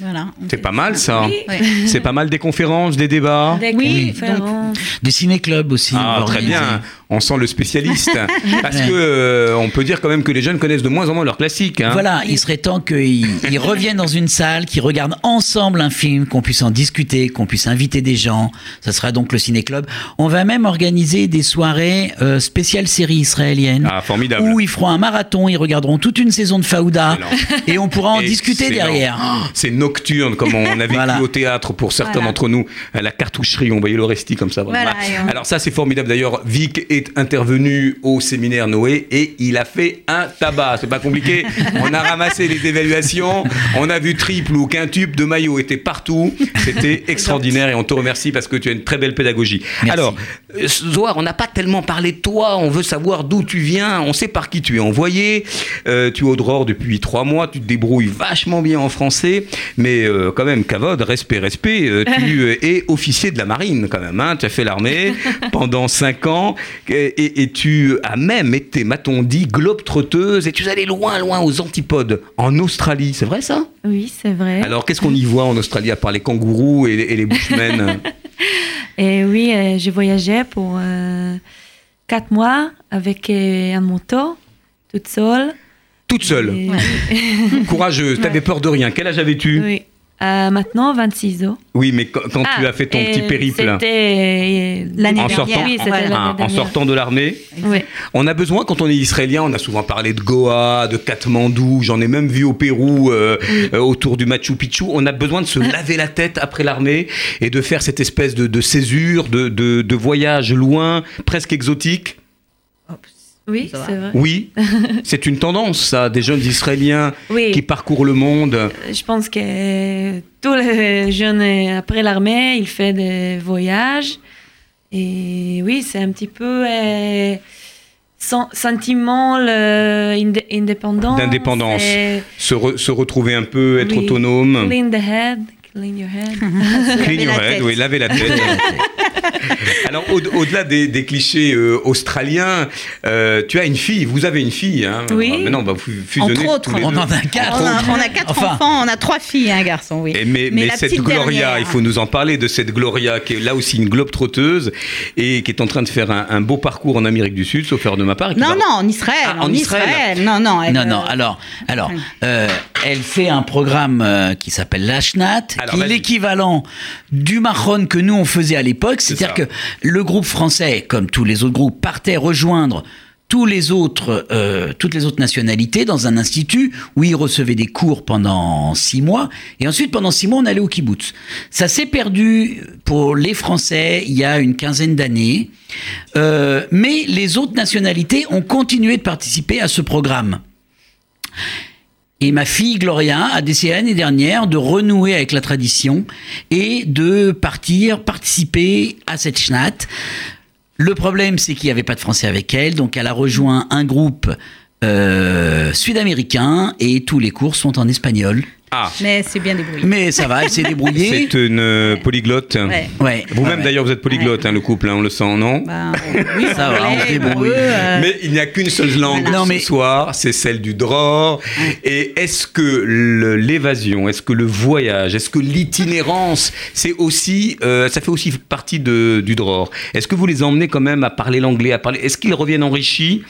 E: Voilà.
B: C'est pas mal ça.
D: Oui.
B: C'est pas mal des conférences, des débats.
D: Des
E: Oui,
D: conférences.
C: Des ciné-clubs aussi.
B: Ah, très bien. On sent le spécialiste. Parce
C: Ouais.
B: que euh, on peut dire quand même que les jeunes connaissent de moins en moins leurs classiques. hein.
C: Voilà, il serait temps qu'ils ils reviennent dans une salle, qu'ils regardent ensemble un film, qu'on puisse en discuter, qu'on puisse inviter des gens. Ça sera donc le ciné-club. On va même organiser des soirées euh, spéciales séries israéliennes.
B: Ah, formidable.
C: Où ils feront un marathon, ils regarderont toute une saison de Faouda et on pourra en discuter derrière.
B: C'est nocturne, comme on a vécu
C: Voilà.
B: au théâtre pour certains
E: Voilà.
B: d'entre nous. À la cartoucherie, on voyait l'Oresti comme ça.
E: Voilà,
B: Alors ça, c'est formidable. D'ailleurs, Vic est intervenu au séminaire Noé et il a fait un tabac. C'est pas compliqué. On a ramassé les évaluations. On a vu triple ou quintuple de maillot était partout. C'était extraordinaire et on te remercie parce que tu as une très belle pédagogie.
C: Merci.
B: Alors, Zohar, on n'a pas tellement parlé de toi. On veut savoir d'où tu viens. On sait par qui tu es envoyé. Euh, tu es au Dror depuis trois mois. Tu te débrouilles vachement bien en français. Mais euh, quand même, Kavod, respect, respect. euh, tu euh, es officier de la marine quand même. hein. Tu as fait l'armée pendant cinq ans. Et, et- et tu as même été, m'a-t-on dit, globe-trotteuse. Et tu es allé loin, loin aux antipodes. En Australie. C'est vrai ça?
D: Oui, c'est vrai.
B: Alors, qu'est-ce qu'on y voit en Australie à part les kangourous et, les- et les bushmen?
D: Et oui, euh, j'ai voyagé pour euh, quatre mois avec un moto, toute seule.
B: Toute seule.
D: Et-
B: Courageuse, t'avais
D: Ouais.
B: peur de rien. Quel âge avais-tu?
D: Oui. Euh, maintenant, 26 ans.
B: Oui, mais quand, quand tu
D: Ah,
B: as fait ton
D: et
B: petit périple
D: C'était euh,
E: L'année
B: En
E: dernière.
B: sortant-
D: Oui, l'année
B: ah, en
D: dernière.
B: sortant de l'armée,
D: Oui.
B: on a besoin, quand on est israélien, on a souvent parlé de Goa, de Katmandou, j'en ai même vu au Pérou, euh, euh, autour du Machu Picchu. On a besoin de se laver la tête après l'armée et de faire cette espèce de, de césure, de, de, de voyage loin, presque exotique.
D: Oui, c'est vrai.
B: Oui, c'est une tendance, ça, des jeunes Israéliens
D: Oui.
B: qui parcourent le monde.
D: Je pense que tous les jeunes, euh, après l'armée, ils font des voyages. Et oui, c'est un petit peu euh, sen- sentiment.
B: D'indépendance.
D: et
B: Se, re- se retrouver un peu, être
D: Oui.
B: autonome.
D: Clean the head, clean your head.
B: Clean your head, oui, laver la tête. Alors, au- au-delà des, des clichés euh, australiens, euh, tu as une fille, vous avez une fille. Hein
D: Oui.
B: Maintenant, bah, vous fusionnez
E: Entre autres,
B: tous les
C: On
B: deux.
C: en a quatre.
E: On a, on a quatre
C: Enfin.
E: enfants, on a trois filles et un garçon, oui.
B: Et mais, mais
E: la
B: cette Gloria,
E: dernière-
B: il faut nous en parler de cette Gloria qui est là aussi une globe trotteuse et qui est en train de faire un, un beau parcours en Amérique du Sud, sauf erreur de ma part.
E: Non,
B: va-
E: non, en Israël.
B: Ah, en
E: en
B: Israël.
E: Israël. Non, non. elle,
C: Non,
E: euh,
C: non, alors, alors euh, elle fait un programme euh, qui s'appelle l'Ashnat,
B: Alors,
C: qui est
B: vas-y.
C: l'équivalent du Mahon que nous on faisait à l'époque. C'est-à-dire que le groupe français, comme tous les autres groupes, partait rejoindre tous les autres, euh, toutes les autres nationalités dans un institut où ils recevaient des cours pendant six mois. Et ensuite, pendant six mois, on allait au kibbutz. Ça s'est perdu pour les Français il y a une quinzaine d'années. Euh, mais les autres nationalités ont continué de participer à ce programme. Et ma fille Gloria a décidé l'année dernière de renouer avec la tradition et de partir participer à cette schnat. Le problème, c'est qu'il n'y avait pas de français avec elle, donc elle a rejoint un groupe euh, sud-américain et tous les cours sont en espagnol.
B: Ah,
E: Mais c'est bien débrouillé.
C: Mais ça va, elle s'est débrouillée.
B: c'est une euh, polyglotte.
E: Ouais.
C: Ouais,
B: Vous-même
C: ouais.
B: d'ailleurs, vous êtes polyglotte, hein, le couple, hein, on le sent, non
E: Ben, oui,
C: Ça va, on se débrouille.
E: euh,
B: Mais il n'y a qu'une seule langue
C: Voilà. Non, mais-
B: ce soir, c'est celle du dror. Et est-ce que l'évasion, est-ce que le voyage, est-ce que l'itinérance, c'est aussi, euh, ça fait aussi partie de, du dror? Est-ce que vous les emmenez quand même à parler l'anglais, à parler Est-ce qu'ils reviennent enrichis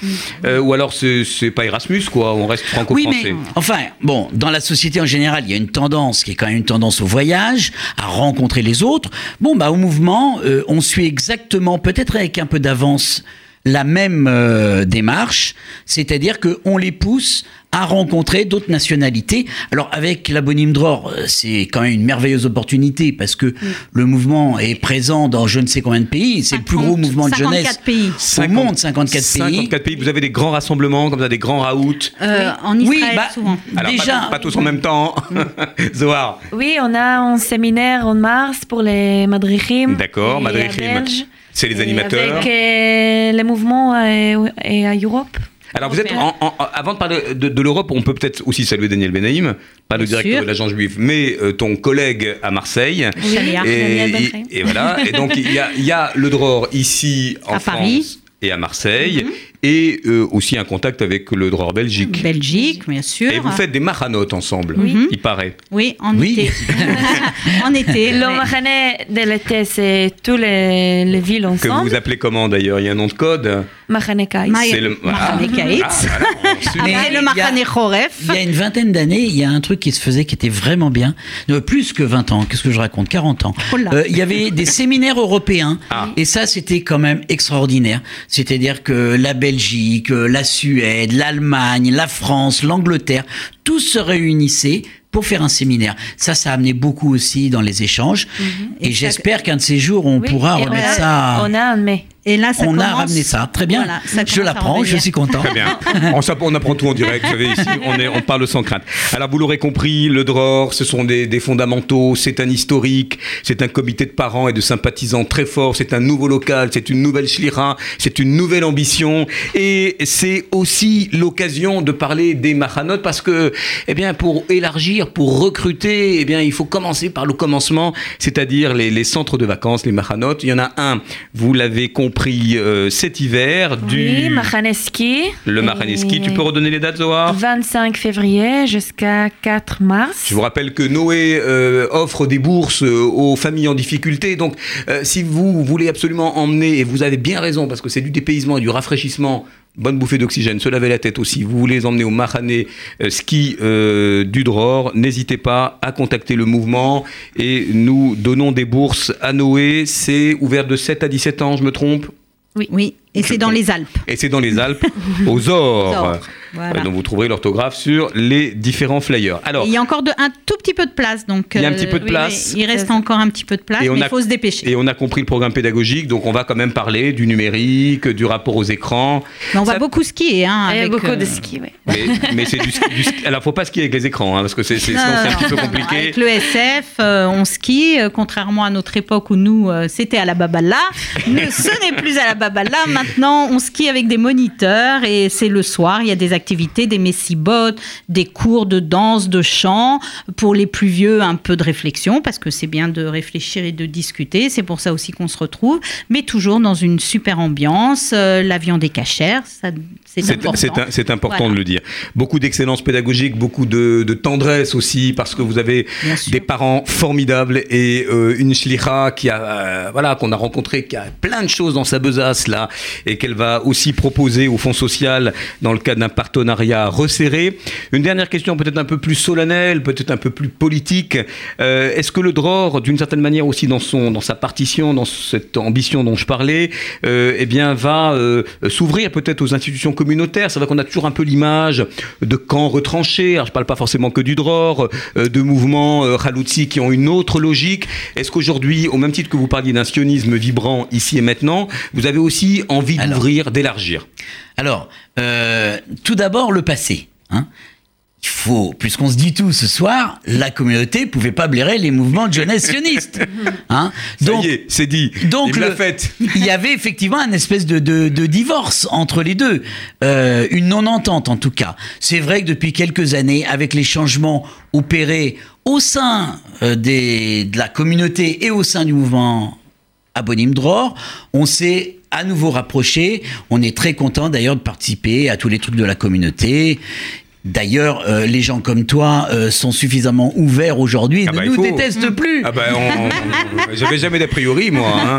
B: Euh, Ou alors c'est pas Erasmus, quoi On reste
C: Oui,
B: franco-français?
C: mais enfin, bon, dans la société en général, il y a une tendance qui est quand même une tendance au voyage, à rencontrer les autres. Bon, bah, au mouvement, euh, on suit exactement, peut-être avec un peu d'avance, la même euh, démarche, c'est-à-dire que on les pousse à rencontrer d'autres nationalités. Alors avec l'abonyme Dror, euh, c'est quand même une merveilleuse opportunité parce que le mouvement est présent dans je ne sais combien de pays. C'est le plus gros
E: 50,
C: mouvement de
E: 54
C: jeunesse
E: pays.
C: au monde, 54 pays.
B: 54 pays. Vous avez des grands rassemblements, comme ça, des grands raouts.
E: euh, en
C: Oui,
E: Israël,
C: bah,
E: souvent.
B: Alors, pas-
C: déjà,
B: pas, tous en même temps. Zohar.
D: Oui, on a un séminaire en mars pour les madrichim.
B: D'accord,
D: et
B: madrichim. C'est les
D: Et
B: animateurs.
D: Avec euh, les mouvements euh, et à Europe.
B: Alors vous êtes en- en- avant de parler de, de l'Europe, on peut peut-être aussi saluer Daniel Benaïm, pas le
E: Bien
B: directeur
E: sûr.
B: de l'agence juive, mais euh, ton collègue à Marseille.
E: Chaliar.
B: Et, et- et voilà. Et donc il y a, il y a le Dror ici en
E: À
B: France
E: Paris.
B: et à Marseille, et euh, aussi un contact avec le Dror Belgique.
E: Belgique, bien sûr.
B: Et vous faites des maranotes ensemble,
E: Oui.
B: il paraît.
E: Oui, en
C: Oui.
E: été. en été.
D: Le
E: mais-
D: Mahane de l'été, c'est toutes les, les villes
B: Que
D: ensemble.
B: vous appelez comment d'ailleurs? Il y a un nom de code?
D: Mahane Kais.
E: Ma-
B: C'est le
E: Mahane Kaït.
B: Ah,
E: le.
C: Il y a une vingtaine d'années, il y a un truc qui se faisait qui était vraiment bien. Euh, plus que 20 ans, qu'est-ce que je raconte? 40 ans.
E: Oh.
C: Euh, il y avait des séminaires européens.
B: Ah.
C: Et ça, c'était quand même extraordinaire. C'est-à-dire que la Belgique, euh, la Suède, l'Allemagne, la France, l'Angleterre, tous se réunissaient pour faire un séminaire. Ça, ça a amené beaucoup aussi dans les échanges. Et,
E: Et
C: j'espère qu'un de ces jours, on
D: Oui,
C: pourra
D: et
C: remettre
D: on a,
C: ça.
D: On a un mai.
E: Et là, ça
C: on a ramené ça. Très bien.
E: Voilà, ça
C: je l'apprends, je suis content.
B: Très bien. On, apprend tout en direct, vous savez, ici, on, est, on parle sans crainte. Alors, vous l'aurez compris, le DROR, ce sont des, des fondamentaux, c'est un historique, c'est un comité de parents et de sympathisants très fort, c'est un nouveau local, c'est une nouvelle Schlira, c'est une nouvelle ambition, et c'est aussi l'occasion de parler des Mahanot, parce que, eh bien, pour élargir, pour recruter, eh bien, il faut commencer par le commencement, c'est-à-dire les, les centres de vacances, les Mahanot. Il y en a un, vous l'avez compris, euh, cet hiver, du...
D: Oui, Mahaneski.
B: Le Mahaneski, tu peux redonner les dates, Zohar?
D: 25 février jusqu'à 4 mars.
B: Je vous rappelle que Noé euh, offre des bourses euh, aux familles en difficulté. Donc, si vous voulez absolument emmener, et vous avez bien raison, parce que c'est du dépaysement et du rafraîchissement, bonne bouffée d'oxygène, se laver la tête aussi, vous voulez emmener au Mahane euh, ski euh, du Dror, n'hésitez pas à contacter le mouvement et nous donnons des bourses à Noé. C'est ouvert de 7 à 17 ans, je me trompe?
E: Oui. oui. Et c'est dans les Alpes.
B: Et c'est dans les Alpes, aux Ors.
E: Voilà.
B: Euh, Donc vous trouverez l'orthographe sur les différents flyers. Alors,
E: Et il y a encore de, un tout petit peu de place. Donc,
B: Il y a un
E: euh,
B: petit peu de
E: oui,
B: place.
E: il reste encore un petit peu de place,
B: Et
E: mais il faut se dépêcher.
B: et on a compris le programme pédagogique, donc on va quand même parler du numérique, du rapport aux écrans.
E: Mais on va beaucoup skier. Hein,
D: Il y a
E: avec,
D: beaucoup
E: euh,
D: de ski, oui.
B: Mais, mais c'est du, ski- du ski- Alors faut pas skier avec les écrans, hein, parce que c'est un petit peu
E: non.
B: compliqué.
E: Avec le SF, euh, on skie, euh, contrairement à notre époque où nous, euh, c'était à la babala. Mais ce n'est plus à la babala. Maintenant, on skie avec des moniteurs et c'est le soir. Il y a des activités, des messibottes, des cours de danse, de chant. Pour les plus vieux, un peu de réflexion, parce que c'est bien de réfléchir et de discuter. C'est pour ça aussi qu'on se retrouve. Mais toujours dans une super ambiance. Euh, la viande est cachère, ça, c'est important. Voilà.
B: de le dire. Beaucoup d'excellence pédagogique, beaucoup de, de tendresse aussi, parce que vous avez des parents formidables et euh, une shlicha qui a, euh, voilà, qu'on a rencontré, qui a plein de choses dans sa besace là, et qu'elle va aussi proposer au Fonds social dans le cadre d'un partenariat resserré. Une dernière question, peut-être un peu plus solennelle, peut-être un peu plus politique. Euh, Est-ce que le DROR, d'une certaine manière aussi dans son, dans sa partition, dans cette ambition dont je parlais, eh bien va s'ouvrir peut-être aux institutions communautaires. C'est vrai qu'on a toujours un peu l'image de camps retranchés. Alors, je parle pas forcément que du DROR, euh, de mouvements euh, Khaloutsi qui ont une autre logique. Est-ce qu'aujourd'hui, au même titre que vous parliez d'un sionisme vibrant ici et maintenant, vous avez aussi envie d'ouvrir, d'élargir?
C: Alors, euh, tout d'abord, le passé. Hein. Il faut, puisqu'on se dit tout ce soir, la communauté pouvait pas blairer les mouvements de jeunesse sionistes. Hein.
B: Ça est, c'est dit.
C: donc le- il y avait effectivement un espèce de, de- de divorce entre les deux, Euh, une non-entente en tout cas. C'est vrai que depuis quelques années, avec les changements opérés au sein euh, des, de la communauté et au sein du mouvement Abonim Dror, on s'est à nouveau rapproché. On est très content d'ailleurs de participer à tous les trucs de la communauté. D'ailleurs, euh, les gens comme toi euh, sont suffisamment ouverts aujourd'hui et
B: Ah
C: ne
B: bah, il
C: nous
B: faut.
C: détestent plus.
B: Ah ben, on- on- j'avais jamais d'a priori moi. hein.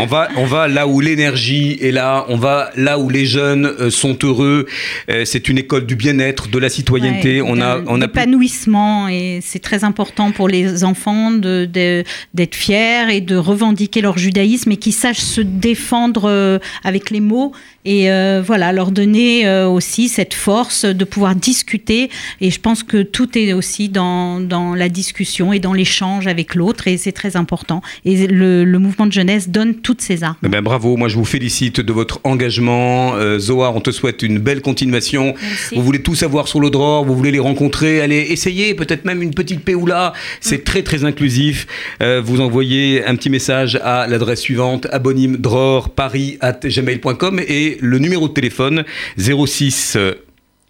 B: On va, on va là où l'énergie est là. On va là où les jeunes euh, sont heureux. Euh, c'est une école du bien-être, de la citoyenneté.
E: Ouais,
B: on a, on a plus-
E: l'épanouissement et c'est très important pour les enfants de- de- d'être fiers et de revendiquer leur judaïsme et qu'ils sachent se défendre avec les mots et euh, voilà leur donner aussi cette force de pouvoir discuter et je pense que tout est aussi dans, dans la discussion et dans l'échange avec l'autre et c'est très important et le, le mouvement de jeunesse donne toutes ces armes.
B: Eh ben, bravo, moi je vous félicite de votre engagement. Euh, Zohar, on te souhaite une belle continuation.
E: Merci.
B: Vous voulez tout savoir sur le DROR, vous voulez les rencontrer, allez essayer peut-être même une petite Péoula. C'est très très inclusif. Euh, vous envoyez un petit message à l'adresse suivante abonimdrorparis@gmail.com et le numéro de téléphone 06 euh,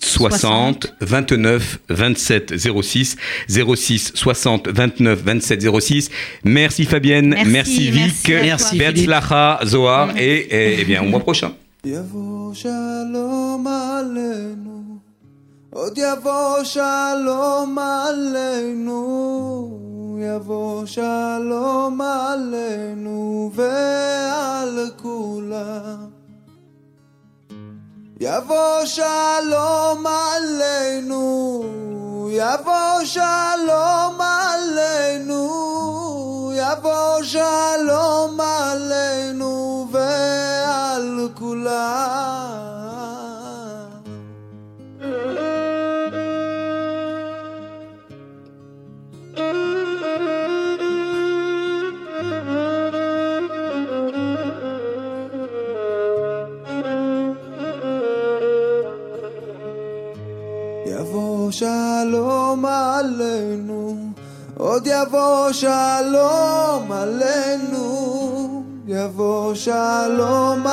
B: 60 29 27 06 06 60 29 27 06 merci Fabienne
E: Merci,
B: merci, Vic
E: merci à
C: Merci,
E: toi.
B: Betzlacha Zohar et, et, eh bien au mois prochain
H: יבוא שלום עלינו, עוד יבוא שלום עלינו, יבוא שלום עלינו ועל כולם. יבוא שלום עלינו, יבוא שלום עלינו, יבוא שלום עלינו ועל כולם. שלום עלינו, עוד יבוא שלום עלינו, יבוא שלום